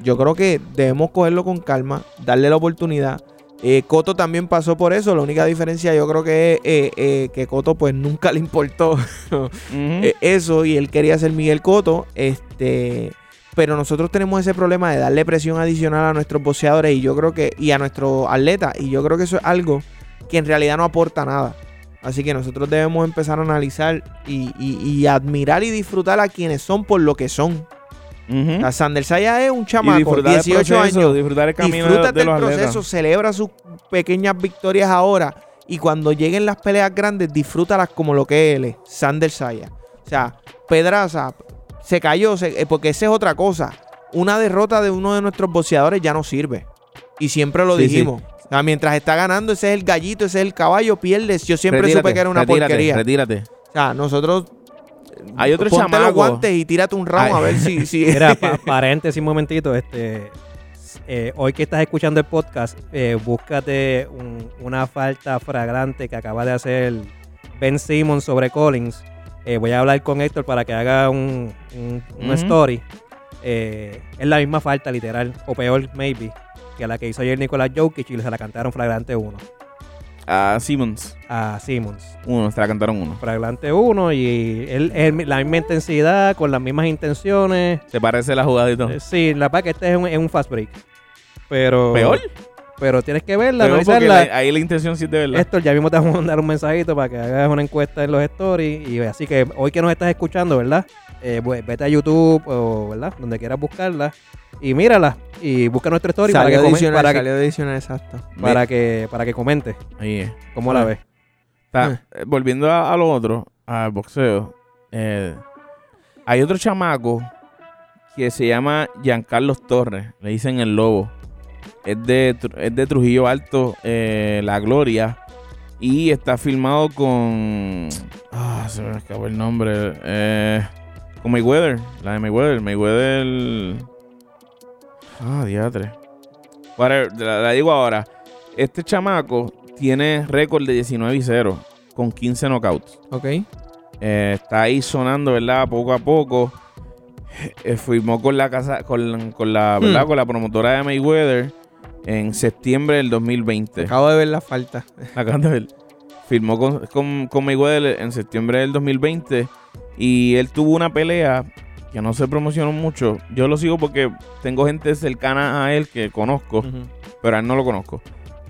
Yo creo que debemos cogerlo con calma, darle la oportunidad. Eh, Coto también pasó por eso. La única diferencia yo creo que es eh, eh, que Coto pues nunca le importó (laughs) eso y él quería ser Miguel Coto. Este, pero nosotros tenemos ese problema de darle presión adicional a nuestros boxeadores y yo creo que y a nuestros atletas y yo creo que eso es algo que en realidad no aporta nada. Así que nosotros debemos empezar a analizar y, y- y admirar y disfrutar a quienes son por lo que son. A Sander Saya es un chamaco, el 18 proceso, años. disfrutar el camino Disfrútate de el proceso, atletas. celebra sus pequeñas victorias ahora y cuando lleguen las peleas grandes, disfrútalas como lo que él es, Sander Saya. O sea, Pedraza se cayó, se- eh, porque esa es otra cosa. Una derrota de uno de nuestros boxeadores ya no sirve. Y siempre lo Sí, dijimos. Sea, mientras está ganando, ese es el gallito, ese es el caballo, pierdes. Yo siempre Retírate, supe que era una retírate, porquería. Retírate. O sea, nosotros. Hay otro ponte los chamaco. guantes y tírate un Ay. a ver si. si (laughs) Mira, pa- (laughs) paréntesis un momentito. Este, eh, hoy que estás escuchando el podcast, eh, búscate un- una falta fragrante que acaba de hacer Ben Simmons sobre Collins. Eh, voy a hablar con Héctor para que haga un, un- story. Eh, es la misma falta, literal, o peor, maybe, que la que hizo ayer Nicolás Jokic y se la cantaron flagrante 1 A Simmons. a Simmons. Uno, se la cantaron uno. Flagrante 1 y él, él- la misma intensidad, con las mismas intenciones. ¿Te parece la jugadita? Eh, Sí, la verdad que este es un, es un fast break. Pero. ¿Peor? Pero tienes que verla, Peor porque analizarla. la- ahí la intención sí es de verdad. Héctor, ya mismo te vamos a mandar un mensajito para que hagas una encuesta en los stories. Y así que hoy que nos estás escuchando, ¿verdad? Eh, pues, vete a YouTube o, ¿verdad? Donde quieras buscarla. Y mírala. Y busca nuestra story para que, salió comen- adicional, para, que, salió adicional, exacto. para, que, para que comente Ahí es. cómo la Ah. ves. Está- eh, volviendo a, a lo otro, al boxeo, eh, hay otro chamaco que se llama Giancarlo Torres, le dicen el lobo. Es de, es de Trujillo Alto, eh, La Gloria, y está filmado con. Ah, se me escapó el nombre. eh, con Mayweather, la de Mayweather. Mayweather. Ah, diatre. Whatever, la, la digo ahora. Este chamaco tiene récord de 19 y 0 con 15 knockouts. Ok. Eh, está ahí sonando, ¿verdad? Poco a poco. Eh, firmó con la casa, con, con la, ¿verdad? Hmm. Con la promotora de Mayweather. en septiembre del 2020. Acabo de ver la falta. Acaban de ver. Firmó con, con, con Mayweather en septiembre del 2020 y él tuvo una pelea que no se promocionó mucho. Yo lo sigo porque tengo gente cercana a él que conozco, pero a él no lo conozco.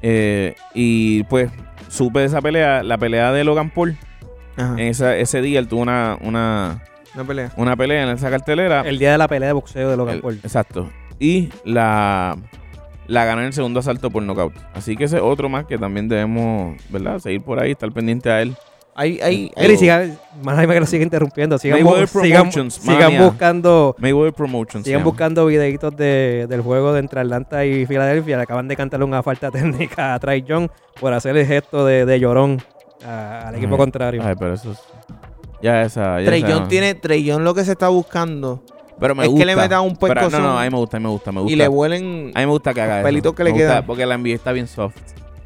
Eh, y pues supe de esa pelea, la pelea de Logan Paul. Ajá. En esa- ese día él tuvo una, una, Una pelea. una pelea en esa cartelera. El día de la pelea de boxeo de Logan El- Paul. Exacto. Y la, la ganó en el segundo asalto por knockout. Así que ese es otro más que también debemos, ¿verdad? Seguir por ahí, estar pendiente a él. Hay, hay, hay- nadie que lo siga interrumpiendo. Sigan, bu- sigan, sigan buscando Mayweather Promotions. sigan buscando videitos de, del juego de entre Atlanta y Filadelfia. Le acaban de cantarle una falta (laughs) técnica a Trae Young por hacer el gesto de, de llorón a- al equipo Ay, contrario. Ay, pero eso es... Ya esa... Ya Trey Young tiene, Trey Young lo que se está buscando Pero me es gusta. que le metan un Pero pescozón No, no, a mí me gusta, a mí me gusta, me gusta. y le vuelen. a mí me gusta que haga pelitos que le Me quedan. Porque la NBA está bien soft.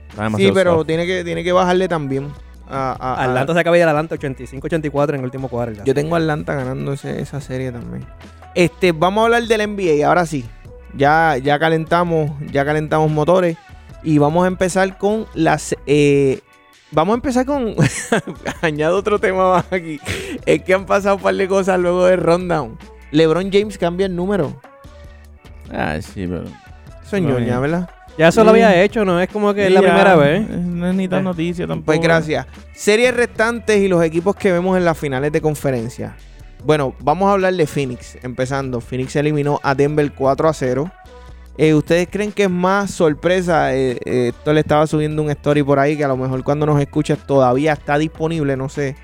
Está Sí, pero soft. tiene que, tiene que bajarle también. A, a- a- Atlanta se acaba de ir adelante 85-84 en el último cuadro. Yo tengo a Atlanta ganando ese- esa serie también. Este, vamos a hablar del NBA, ahora sí. Ya, ya calentamos, ya calentamos motores. Y vamos a empezar con las. eh, vamos a empezar con. (laughs) añado otro tema más aquí. Es que han pasado un par de cosas luego del rundown. LeBron James cambia el número. Ah, sí, pero... Bien. ¿verdad? Ya eso lo había hecho, no es como que es la ya, primera vez. No es ni tan Eh. noticia tampoco. Pues gracias. Series restantes y los equipos que vemos en las finales de conferencia. Bueno, vamos a hablar de Phoenix. Empezando, Phoenix eliminó a Denver 4 a 0. Eh, ¿Ustedes creen que es más sorpresa? Eh, eh, esto le estaba subiendo un story por ahí que a lo mejor cuando nos escuchas todavía está disponible, no sé.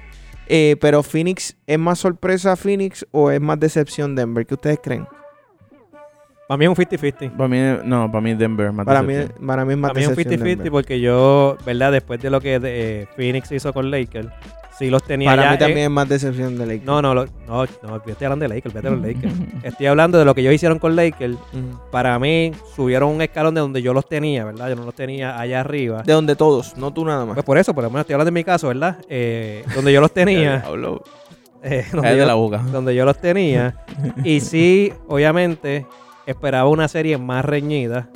Eh, pero Phoenix, ¿es más sorpresa Phoenix o es más decepción Denver? ¿Qué ustedes creen? Para mí es un 50-50. Para mí, no, para mí Denver. Más Para mí, para mí es más Para mí es un decepción 50-50 Denver. porque yo, ¿verdad? Después de lo que eh, Phoenix hizo con Lakers, sí los tenía Para ya, mí eh, también es más decepción de Lakers. No, no, lo- no, no, yo estoy hablando de Lakers, vete a los Lakers. (laughs) Estoy hablando de lo que ellos hicieron con Lakers. Para mí, subieron un escalón de donde yo los tenía, ¿verdad? Yo no los tenía allá arriba. De donde todos, no tú nada más. Pues por eso, por lo menos estoy hablando de mi caso, ¿verdad? Eh, donde yo los tenía. (laughs) Eh, (laughs) donde, yo, la boca. donde yo los tenía. Y sí, obviamente, esperaba una serie más reñida.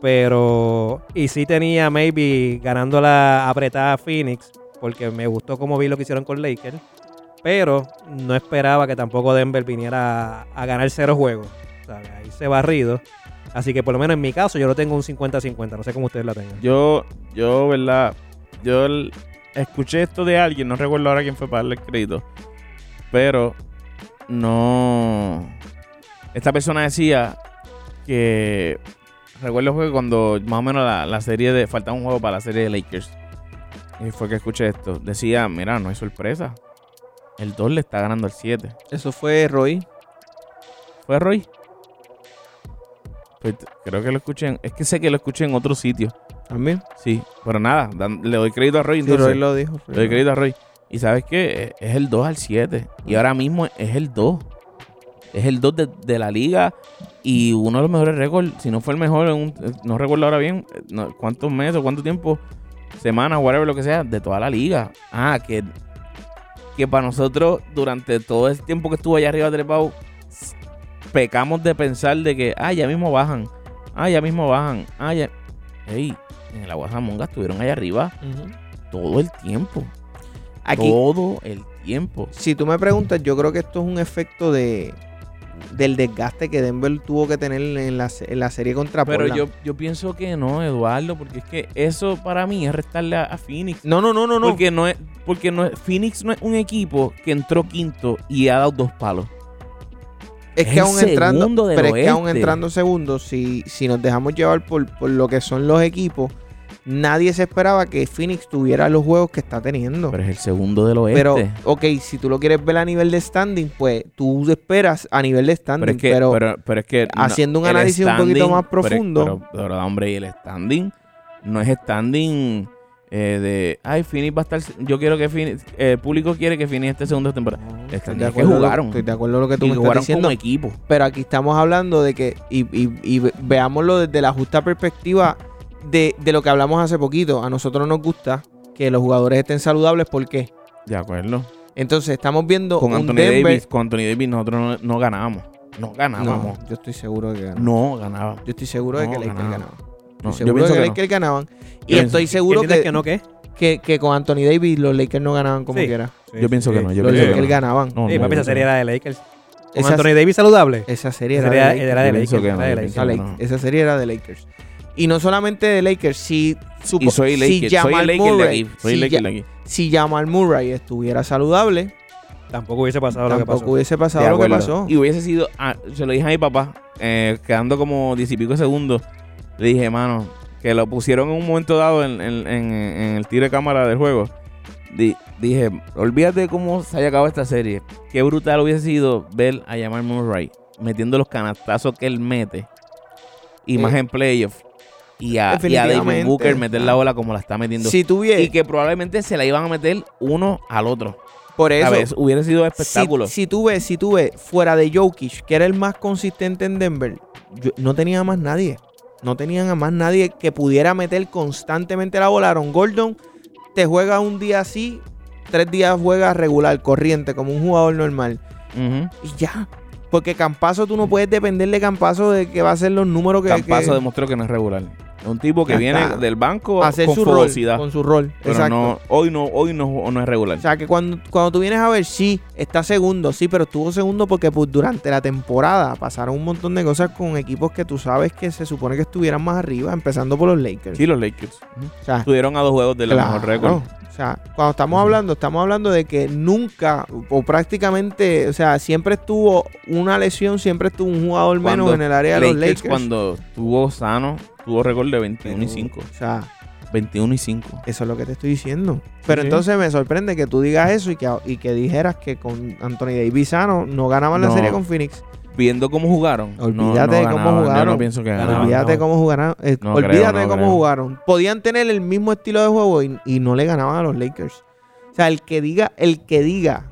Pero. Y sí tenía, maybe, ganando la apretada Phoenix. Porque me gustó cómo vi lo que hicieron con Lakers. Pero no esperaba que tampoco Denver viniera a, a ganar cero juegos. ¿sabes? Ahí se barrido. Así que por lo menos en mi caso yo lo tengo un 50-50. No sé cómo ustedes la tengan. Yo, yo, ¿verdad? Yo escuché esto de alguien, no recuerdo ahora quién fue para darle el crédito. Pero no. Esta persona decía que. Recuerdo fue cuando más o menos la, la serie de. Faltaba un juego para la serie de Lakers. Y fue que escuché esto. Decía, mira, no hay sorpresa. El 2 le está ganando el 7. Eso fue Roy. ¿Fue Roy? Pues, creo que lo escuché. en- es que sé que lo escuché en otro sitio. También. Sí, pero nada, dan- le doy crédito a Roy. Sí, Entonces, Roy lo dijo. le doy crédito a Roy. Y sabes qué? Es el 2 al 7. Y ahora mismo es el 2. Es el 2 de, de la liga. Y uno de los mejores récords. Si no fue el mejor, en un- no recuerdo ahora bien eh, no, cuántos meses, cuánto tiempo, semanas, whatever, lo que sea, de toda la liga. Ah, que, que para nosotros, durante todo el tiempo que estuvo allá arriba trepado, pecamos de pensar de que, ah, ya mismo bajan. Ah, ya mismo bajan. Ah, ya. Ey, en la Guasamonga estuvieron allá arriba todo el tiempo. Aquí, Todo el tiempo. si tú me preguntas, yo creo que esto es un efecto de del desgaste que Denver tuvo que tener en la, en la serie contra Pero Portland. yo, yo pienso que no, Eduardo, porque es que eso para mí es restarle a, a Phoenix. No, no, no, no, no. Porque no es, porque no es, Phoenix no es un equipo que entró quinto y ha dado dos palos. es es que aún entrando, pero es que aún entrando segundo, si, si nos dejamos llevar por, por lo que son los equipos, nadie se esperaba que Phoenix tuviera los juegos que está teniendo. Pero es el segundo del oeste. Pero, ok, si tú lo quieres ver a nivel de standing, pues tú esperas a nivel de standing. Pero es que, pero, pero, pero es que no, haciendo un análisis un poquito más profundo. Pero, hombre, y el standing no es standing eh, de, ay, Phoenix va a estar, yo quiero que Phoenix, eh, el público quiere que Phoenix esté segundo de temporada. No, estoy de que acuerdo- jugaron. Estoy de acuerdo con lo que tú y me estás jugaron diciendo. como equipo. Pero aquí estamos hablando de que, y, y- y ve- veámoslo desde la justa perspectiva de, de lo que hablamos hace poquito. A nosotros nos gusta que los jugadores estén saludables. ¿Por qué? De acuerdo. Entonces estamos viendo Con un Anthony Denver. Davis, con Anthony Davis nosotros no, no ganamos. no ganábamos. No, yo estoy seguro de que ganaban. No, ganábamos. Yo estoy seguro de No, que Lakers ganaban. ganaban. No, Estoy yo seguro pienso de que que no. Lakers ganaban. Y pienso- estoy seguro ¿Entiendes que, que no qué? que, que con Anthony Davis los Lakers no ganaban como Sí. quiera. Yo pienso que no, yo los pienso que Lakers no. ganaban. No, Sí, no, papi, yo esa serie pienso- era de Lakers. ¿Con Esa, Anthony Davis saludable? esa serie Esa era, serie de Lakers. era de Yo pienso Lakers. que no, era de yo Lakers. pienso Esa, que Lake- no. esa serie era de Lakers. Y no solamente de Lakers, si, supo- Y soy si Lakers, soy Jamal de Murray. Soy si, si Jamal Murray estuviera saludable, Tampoco hubiese pasado lo que tampoco pasó. hubiese pasado lo que pasó. Y hubiese sido, ah, se lo dije a mi papá, eh, quedando como diez y pico segundos. Le dije, mano, que lo pusieron en un momento dado en, en- en- en el tiro de cámara del juego. Di- dije, olvídate de cómo se haya acabado esta serie. Qué brutal hubiese sido ver a Jamal Murray metiendo los canastazos que él mete. Y Eh, más en playoff. Y a, y a David. Booker meter la bola como la está metiendo. Si tuviera, y que probablemente se la iban a meter uno al otro. por eso. Hubiera sido espectáculo. Si, si tú ves, si tú ves, fuera de Jokic, que era el más consistente en Denver, yo- no tenía más nadie. No tenían a más nadie que pudiera meter constantemente la bola. Aaron Gordon te juega un día así, tres días juega regular, corriente, como un jugador normal. Y ya. Porque Campazo, tú no puedes depender de Campazo de que va a hacer los números que. Campazo que- demostró que no es regular. Es un tipo que viene del banco a hacer con su rol. Con su rol. pero Exacto. no, hoy no, hoy no, no es regular. O sea, que cuando, cuando tú vienes a ver, sí, está segundo, sí, pero estuvo segundo porque pues, durante la temporada pasaron un montón de cosas con equipos que tú sabes que se supone que estuvieran más arriba, empezando por los Lakers. sí, los Lakers. Ujú. O sea, Estuvieron a dos juegos del claro. mejor récord. O sea, cuando estamos hablando, estamos hablando de que nunca, o prácticamente, o sea, siempre estuvo una lesión, siempre estuvo un jugador menos Cuando en el área de los Lakers, Lakers. cuando tuvo sano, tuvo récord de 21 y 5. O sea, 21 y 5. Eso es lo que te estoy diciendo. Pero sí. entonces me sorprende que tú digas eso y que, y que dijeras que con Anthony Davis sano no ganaban la serie con Phoenix. Viendo cómo jugaron. Olvídate no de cómo ganaban. Yo jugaron. no pienso que ganaban. Olvídate no. cómo jugaron. eh, olvídate de cómo creo. jugaron. Podían tener el mismo estilo de juego y, y no le ganaban a los Lakers. O sea, el que diga, el que diga.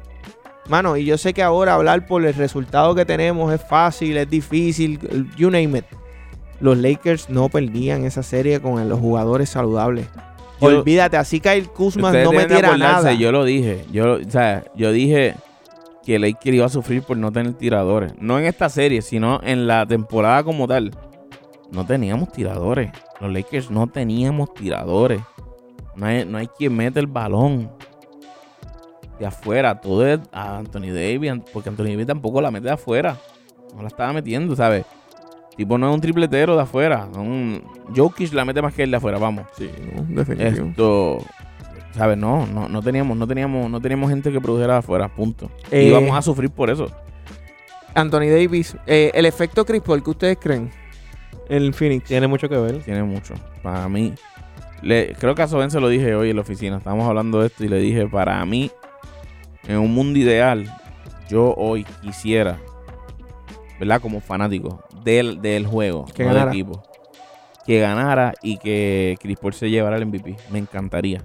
Mano, y yo sé que ahora hablar por el resultado que tenemos es fácil, es difícil, you name it. Los Lakers no perdían esa serie con los jugadores saludables. Yo- Olvídate, así Kyle Kuzma no de metiera nada. Yo lo dije. Yo, o sea, yo dije que Lakers iba a sufrir por no tener tiradores. No en esta serie, sino en la temporada como tal. No teníamos tiradores. Los Lakers no teníamos tiradores. No hay, no hay quien mete el balón de afuera. Todo es a Anthony Davis. Porque Anthony Davis tampoco la mete de afuera. No la estaba metiendo, ¿sabes? Tipo, no es un tripletero de afuera. Un... Jokic la mete más que él de afuera, vamos. Sí, no, definitivo. Esto, ¿sabes? No, no, no teníamos, no teníamos, no teníamos gente que produjera afuera, punto. Eh, y vamos a sufrir por eso. Anthony Davis, eh, el efecto Chris Paul, ¿qué ustedes creen? El Phoenix. Tiene mucho que ver. Tiene mucho. Para mí, le, creo que a Soben se lo dije hoy en la oficina. Estábamos hablando de esto y le dije, para mí, en un mundo ideal, yo hoy quisiera, ¿verdad? Como fanático del, del juego, Que no del equipo, que ganara y que Chris Paul se llevara el MVP. Me encantaría.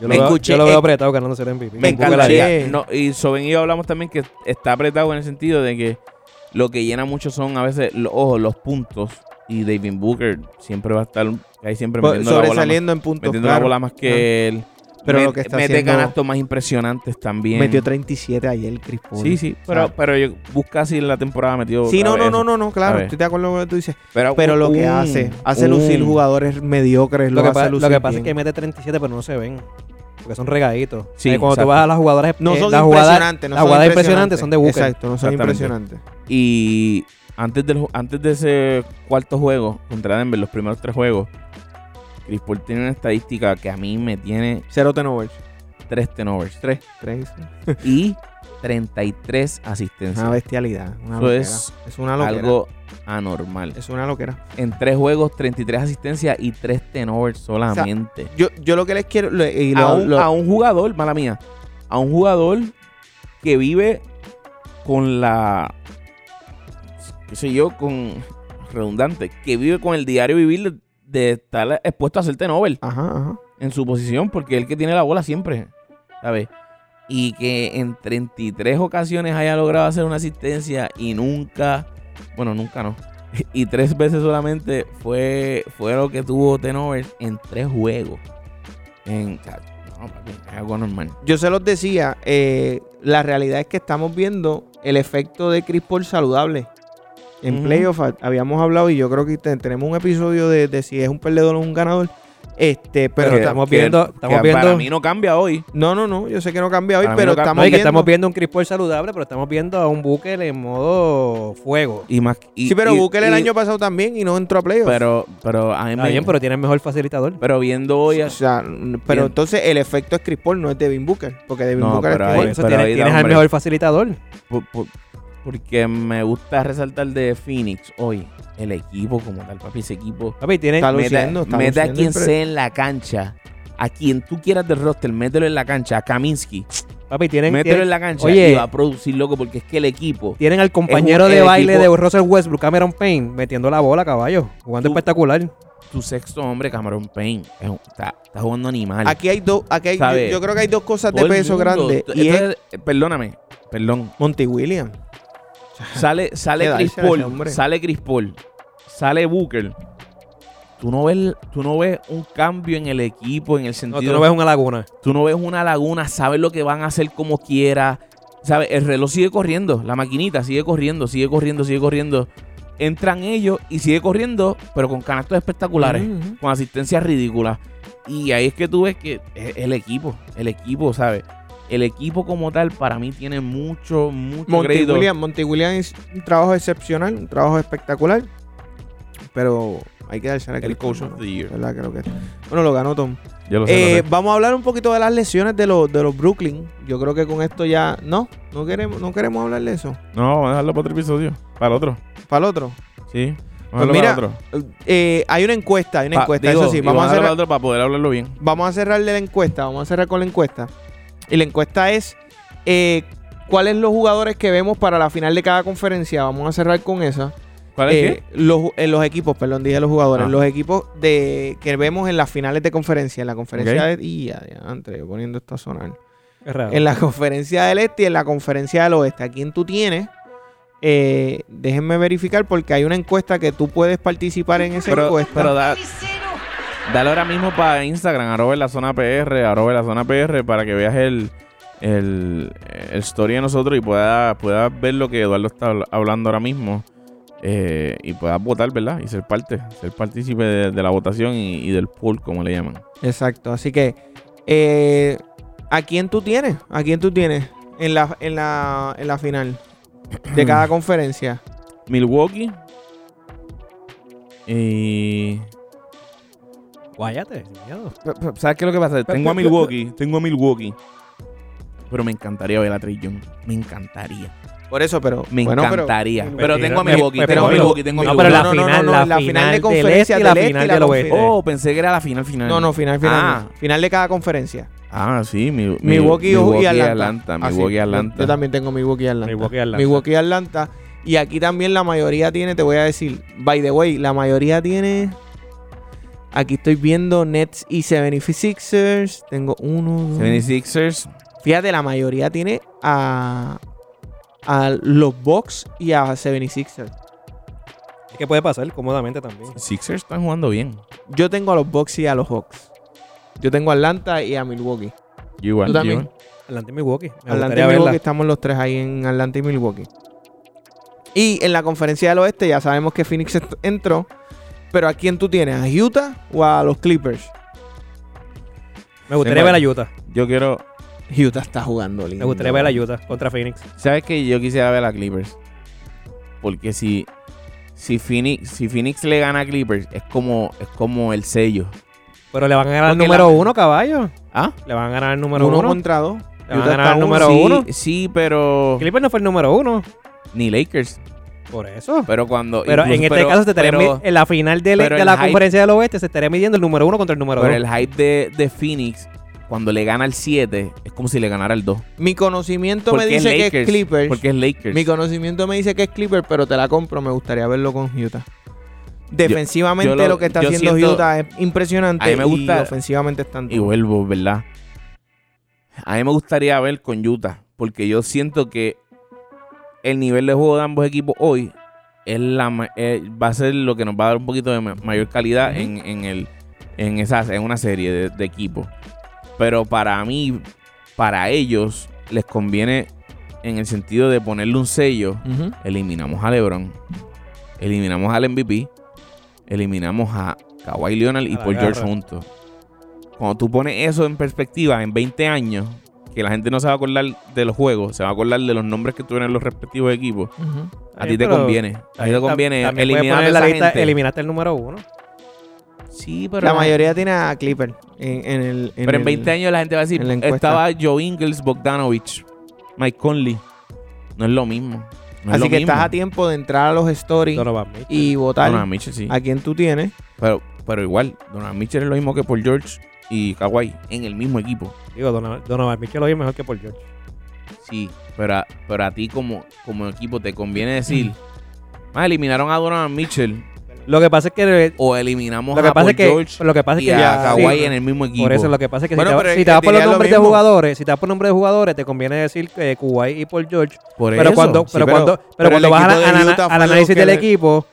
Yo Me lo, veo, escuché- yo lo veo eh, apretado ganándose el MVP. me encantaría. No, y Soben y yo hablamos también que está apretado en el sentido de que lo que llena mucho son a veces, lo- ojo, los puntos. Y David Booker siempre va a estar ahí siempre metiendo, la bola, más, sobresaliendo en puntos. metiendo claro. la bola más que él. Pero Met- lo que está mete haciendo- canastos más impresionantes también. Metió 37 ayer Chris Paul. Sí, sí, pero, pero yo busca si en la temporada metió. Sí, no, no, no, no, no, claro, estoy de acuerdo con lo que tú dices. Pero, Pero lo que hace, hace un- lucir jugadores mediocres, Lo lo, que, hace pa- lucir lo que pasa es que mete 37, pero no se ven. Porque son regaditos. Sí, cuando exacto. tú vas a las jugadoras. no eh, son las impresionantes, no las jugadas impresionantes son de Booker. Exacto, no son impresionantes. Y antes, del, antes de ese cuarto juego contra Denver, los primeros tres juegos, Chris Paul tiene una estadística que a mí me tiene Cero turnovers. tres turnovers Tres. Tres. y 33 asistencias. Una bestialidad. Una Eso loquera. es es una loquera. Algo anormal. Es una loquera. En tres juegos, 33 asistencias y tres turnovers solamente. Yo, yo lo que les quiero. lo- y lo- a, un, lo- a un jugador, mala mía, a un jugador que vive con la, qué sé yo, con, redundante, que vive con el diario vivir de, estar expuesto a hacerte Nobel Ajá, ajá. en su posición, porque él que tiene la bola siempre, ¿sabes? Y que en 33 ocasiones haya logrado hacer una asistencia y nunca, bueno, nunca no, (laughs) y tres veces solamente fue, fue lo que tuvo Tenovers en tres juegos. En, no, es algo normal. Yo se los decía, eh, la realidad es que estamos viendo el efecto de Chris Paul saludable. En Ujú. playoff ha- habíamos hablado y yo creo que te- tenemos un episodio de, de si es un perdedor o un ganador. Este, pero estamos viendo, que estamos Para viendo, mí no cambia hoy. no, no, no, yo sé que no cambia hoy, Para pero no estamos que viendo. estamos viendo un Chris Paul saludable, pero estamos viendo a un Booker en modo fuego. Y más, y- sí, pero y- Booker el año pasado también y no entró a playoff. Pero, pero a mí Está me- bien, pero tiene el mejor facilitador. pero viendo hoy. o sea, pero Bien. entonces el efecto es Chris Paul, no es Devin Booker, porque Devin No, Booker es Por eso tienes, tienes al mejor facilitador. por- por- porque me gusta resaltar de Phoenix hoy. El equipo como tal, papi. Ese equipo. Papi, tiene, Está Mete, luciendo, está mete a quien sea en la cancha. A quien tú quieras del roster, mételo en la cancha. A Kaminsky. papi, tienen, mételo tienen, en la cancha oye. y va a producir loco porque es que el equipo. tienen al compañero un- de baile equipo- de Russell Westbrook, Cameron Payne, metiendo la bola, caballo. Jugando Tú- espectacular. Tu sexto hombre, Cameron Payne. es está, está jugando animal. Aquí hay dos, aquí hay, yo, creo que hay dos cosas de Todo peso mundo. grande. Y es perdóname, perdón. Monty Williams. Sale, sale Chris Paul, sale Chris Paul, sale Booker. Tú no ves, tú no ves un cambio en el equipo en el No, sentido. tú no ves una laguna. tú no ves una laguna, sabes lo que van a hacer como quiera. ¿Sabes? El reloj sigue corriendo, la maquinita sigue corriendo, sigue corriendo, sigue corriendo. Entran ellos y sigue corriendo, pero con canastos espectaculares, con asistencias ridículas. Y ahí es que tú ves que es el equipo, el equipo, ¿sabes? El equipo como tal para mí tiene mucho, mucho Monty crédito. Williams, Monty Williams es un trabajo excepcional, un trabajo espectacular. Pero hay que darse a El coach of the year. ¿verdad? Creo que Bueno, lo ganó Tom. Yo lo sé, lo Eh, sé. vamos a hablar un poquito de las lesiones de los, de los Brooklyn. Yo creo que con esto ya. No, no queremos, no queremos hablar de eso. No, vamos a dejarlo para otro episodio. Para el otro. Para el otro. Sí. Pues mira. Eh, hay una encuesta, hay una Pa- encuesta, digo, eso sí. Vamos a, cerrar, para otro para poder hablarlo bien. vamos a cerrarle la encuesta. Vamos a cerrar con la encuesta. Y la encuesta es: eh, ¿cuáles los jugadores que vemos para la final de cada conferencia? Vamos a cerrar con esa. ¿Cuál es Eh, los, en los equipos, perdón, dije los jugadores. Ah. Los equipos de que vemos en las finales de conferencia. En la conferencia de. Y entre, poniendo esto a sonar. Es raro. En la conferencia del este y en la conferencia del oeste. ¿A quién tú tienes? Eh, déjenme verificar porque hay una encuesta que tú puedes participar en esa Pero, encuesta. pero da- dale ahora mismo para Instagram, arroba en la zona PR, arroba en la zona PR, para que veas el, el, el story de nosotros y puedas puedas ver lo que Eduardo está habl- hablando ahora mismo. eh, y puedas votar, ¿verdad? Y ser parte, ser partícipe de, de la votación y, y del pool, como le llaman. Exacto. Así que, eh, ¿a quién tú tienes? ¿A quién tú tienes en la, en la, en la final de cada (clears throat) conferencia? Milwaukee. Y. Guáyate, ¿Sabes qué es lo que pasa? Tengo a Milwaukee, tengo a Milwaukee. Pero me encantaría ver a Trey Young. Me encantaría. Por eso, pero. Me bueno, encantaría. Pero, Pero- tengo a pero- Milwaukee, pero- tengo a Milwaukee, tengo a No, Milwaukee. pero la No, no, no, final, no, la, la final, final de del conferencia este y la del este final y la del oeste. Oh, pensé que era la final final. No, no, final, final. Ah. no. Final de cada conferencia. Ah, sí, mi, mi- Milwaukee, y Atlanta. Ah, sí. Milwaukee y Yo- Atlanta. Yo, también tengo Milwaukee y Atlanta. Milwaukee y Atlanta. Milwaukee y Atlanta. Y aquí también la mayoría tiene, te voy a decir, by the way, la mayoría tiene. Aquí estoy viendo Nets y 76ers. Tengo uno. dos. 76ers. Fíjate, la mayoría tiene a, a los Bucks y a 76ers. Es que puede pasar cómodamente también. Sixers están jugando bien. Yo tengo a los Bucks y a los Hawks. Yo tengo a Atlanta y a Milwaukee. Yo igual. Tú también. igual. Adelante Milwaukee. Me Atlanta y Milwaukee verla. estamos los tres ahí en Atlanta y Milwaukee. Y en la conferencia del oeste ya sabemos que Phoenix entró. Pero ¿a quién tú tienes? ¿A Utah o a los Clippers? Me gustaría ver a Utah. Yo quiero. Utah está jugando lindo. Me gustaría ver a Utah contra Phoenix. ¿Sabes que Yo quisiera ver a Clippers. Porque si. Si Phoenix, si Phoenix le gana a Clippers, es como, es como el sello. Pero le van a ganar el Porque número la- uno, caballo. ¿Ah? Le van a ganar el número Uno uno. contra dos. Le van a ganar el uno. número sí, uno. Sí, pero. Clippers no fue el número uno. Ni Lakers. Por eso. Pero cuando. Pero incluso- en este pero- caso se estaría pero- en la final de, pero de la hype- conferencia del oeste se estaría midiendo el número uno contra el número Pero dos. el hype de, de Phoenix, cuando le gana el 7, es como si le ganara el 2. Mi conocimiento Porque me es dice que es Clippers. Porque es Lakers. Mi conocimiento me dice que es Clippers, pero te la compro. Me gustaría verlo con Utah. Defensivamente yo lo- lo, que está haciendo siento- Utah es impresionante. A mí me gusta- Y ofensivamente están Y vuelvo, ¿verdad? A mí me gustaría ver con Utah, porque yo siento que el nivel de juego de ambos equipos hoy es la, eh, va a ser lo que nos va a dar un poquito de ma- mayor calidad en, en el, en, esa, en una serie de, de equipos. Pero para mí, para ellos, les conviene en el sentido de ponerle un sello, eliminamos a LeBron, eliminamos al MVP, eliminamos a Kawhi Leonard y A Paul George juntos. Cuando tú pones eso en perspectiva en 20 años, que la gente no se va a acordar de los juegos, se va a acordar de los nombres que tuvieron en los respectivos equipos, a ti te conviene. A ti te conviene eliminar a la lista, gente. eliminaste el número uno. Sí, pero La mayoría tiene a Clipper en, en el. Pero en el- 20 años la gente va a decir, estaba Joe Ingles, Bogdanovich, Mike Conley. No es lo mismo. No es Así lo que mismo. estás a tiempo de entrar a los stories Donovan y votar Donovan Mitchell, sí. a quien tú tienes. Pero, pero igual, Donovan Mitchell es lo mismo que Paul George y Kawhi en el mismo equipo. Digo, Donovan, Donovan Mitchell lo oye mejor que Paul George. Sí, pero a, pero a ti como, como equipo te conviene decir, más eliminaron a Donovan Mitchell Lo que pasa es que o eliminamos lo que a pasa Paul es que George lo que pasa es y que a ya- Kawhi sí, en el mismo equipo. Por eso lo que pasa es que Bueno, si, te, pero si te vas por los lo nombres de jugadores, si te vas por nombres de jugadores, te conviene decir que Kuwait y Paul George. Por Pero eso. cuando, sí, pero pero- cuando, pero pero cuando vas a al, análisis del le- equipo,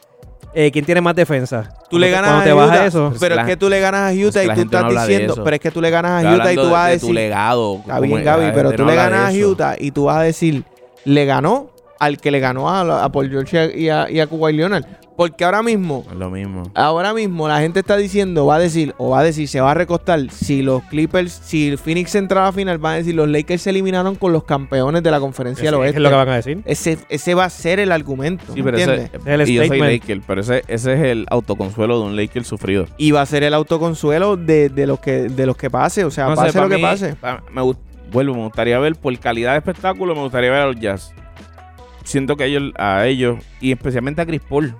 eh, ¿quién tiene más defensa? Tú Cuando le ganas a vas Utah, eso. pero la es que tú le ganas a Utah es que y tú no estás diciendo, pero es que tú le ganas a Utah y tú de- vas a de tu decir, legado. Está como- bien, Gaby, pero no tú le ganas a. Utah y tú vas a decir, le ganó al que le ganó a, a Paul George y a, y a Kawhi Leonard. Porque ahora mismo, lo mismo. ahora mismo la gente está diciendo, va a decir, o va a decir, se va a recostar, si los Clippers, si el Phoenix entra a la final, van a decir, los Lakers se eliminaron con los campeones de la conferencia del oeste. es lo que van a decir. Ese, ese va a ser el argumento, Sí, pero ¿entiendes? ese, Ese es el y yo soy. Laker, pero ese, ese es el autoconsuelo de un Laker sufrido. Y va a ser el autoconsuelo de, de los que de los que pase, o sea, No sé, pase pa' lo que mí, pase. pa- me vuelvo, me gustaría ver por calidad de espectáculo, me gustaría ver a los Jazz. Siento que ellos, a ellos, y especialmente a Chris Paul,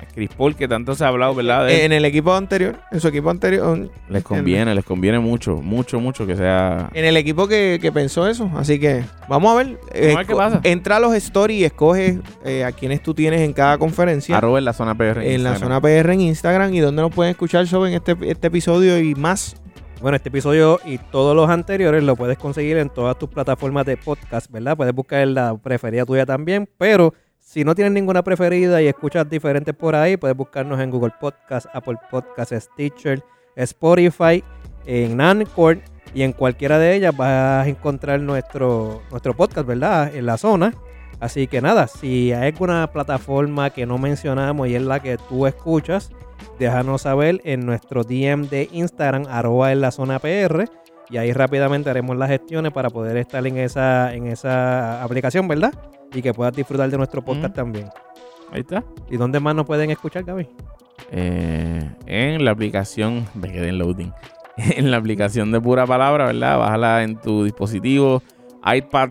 a Chris Paul que tanto se ha hablado, ¿verdad? De En el equipo anterior, en su equipo anterior, les conviene, les conviene mucho, mucho, mucho que sea... en el equipo que, que pensó eso. Así que vamos a ver. Vamos a ver qué pasa. Entra a los stories y escoge eh, a quienes tú tienes en cada conferencia. Arroba en la zona PR. en la Instagram. zona PR en Instagram y donde nos pueden escuchar sobre este, este episodio y más. Bueno, este episodio y todos los anteriores lo puedes conseguir en todas tus plataformas de podcast, ¿verdad? Puedes buscar la preferida tuya también, pero si no tienes ninguna preferida y escuchas diferentes por ahí, puedes buscarnos en Google Podcast, Apple Podcast, Stitcher, Spotify, en Anchor y en cualquiera de ellas vas a encontrar nuestro, nuestro podcast, ¿verdad? En la zona. Así que nada, si hay alguna plataforma que no mencionamos y es la que tú escuchas, déjanos saber en nuestro DM de Instagram, arroba en la zona PR. Y ahí rápidamente haremos las gestiones para poder estar en esa, en esa aplicación, ¿verdad? Y que puedas disfrutar de nuestro podcast Mm. también. Ahí está. ¿Y dónde más nos pueden escuchar, Gaby? Eh, en la aplicación, me quedé en loading. (laughs) En la aplicación de pura palabra, ¿verdad? Bájala en tu dispositivo, iPad,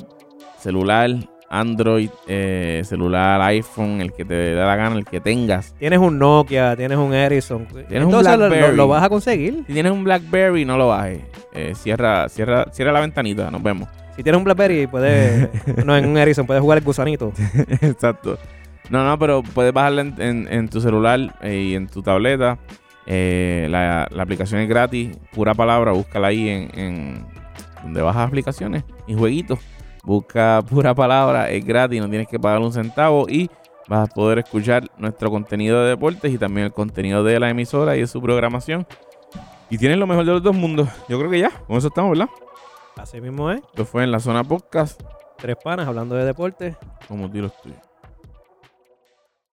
celular, Android, eh, celular, iPhone, el que te dé la gana, el que tengas. Tienes un Nokia, tienes un Ericsson. Tienes un Entonces lo- lo, vas a conseguir. Si tienes un BlackBerry, no lo bajes. Eh, cierra, cierra, cierra la ventanita, nos vemos. Si tienes un BlackBerry, puedes. (laughs) no, en un Ericsson, puedes jugar el gusanito. (laughs) Exacto. No, no, pero puedes bajarla en, en- en tu celular eh, y en tu tableta. La, la aplicación es gratis, pura palabra, búscala ahí en, en donde bajas aplicaciones y jueguitos. Busca pura palabra, es gratis, no tienes que pagar un centavo y vas a poder escuchar nuestro contenido de deportes y también el contenido de la emisora y de su programación. Y tienes lo mejor de los dos mundos. Yo creo que ya, con eso estamos, ¿verdad? Así mismo es. Esto fue en la zona podcast, Tres panas hablando de deporte. como tiros tuyos.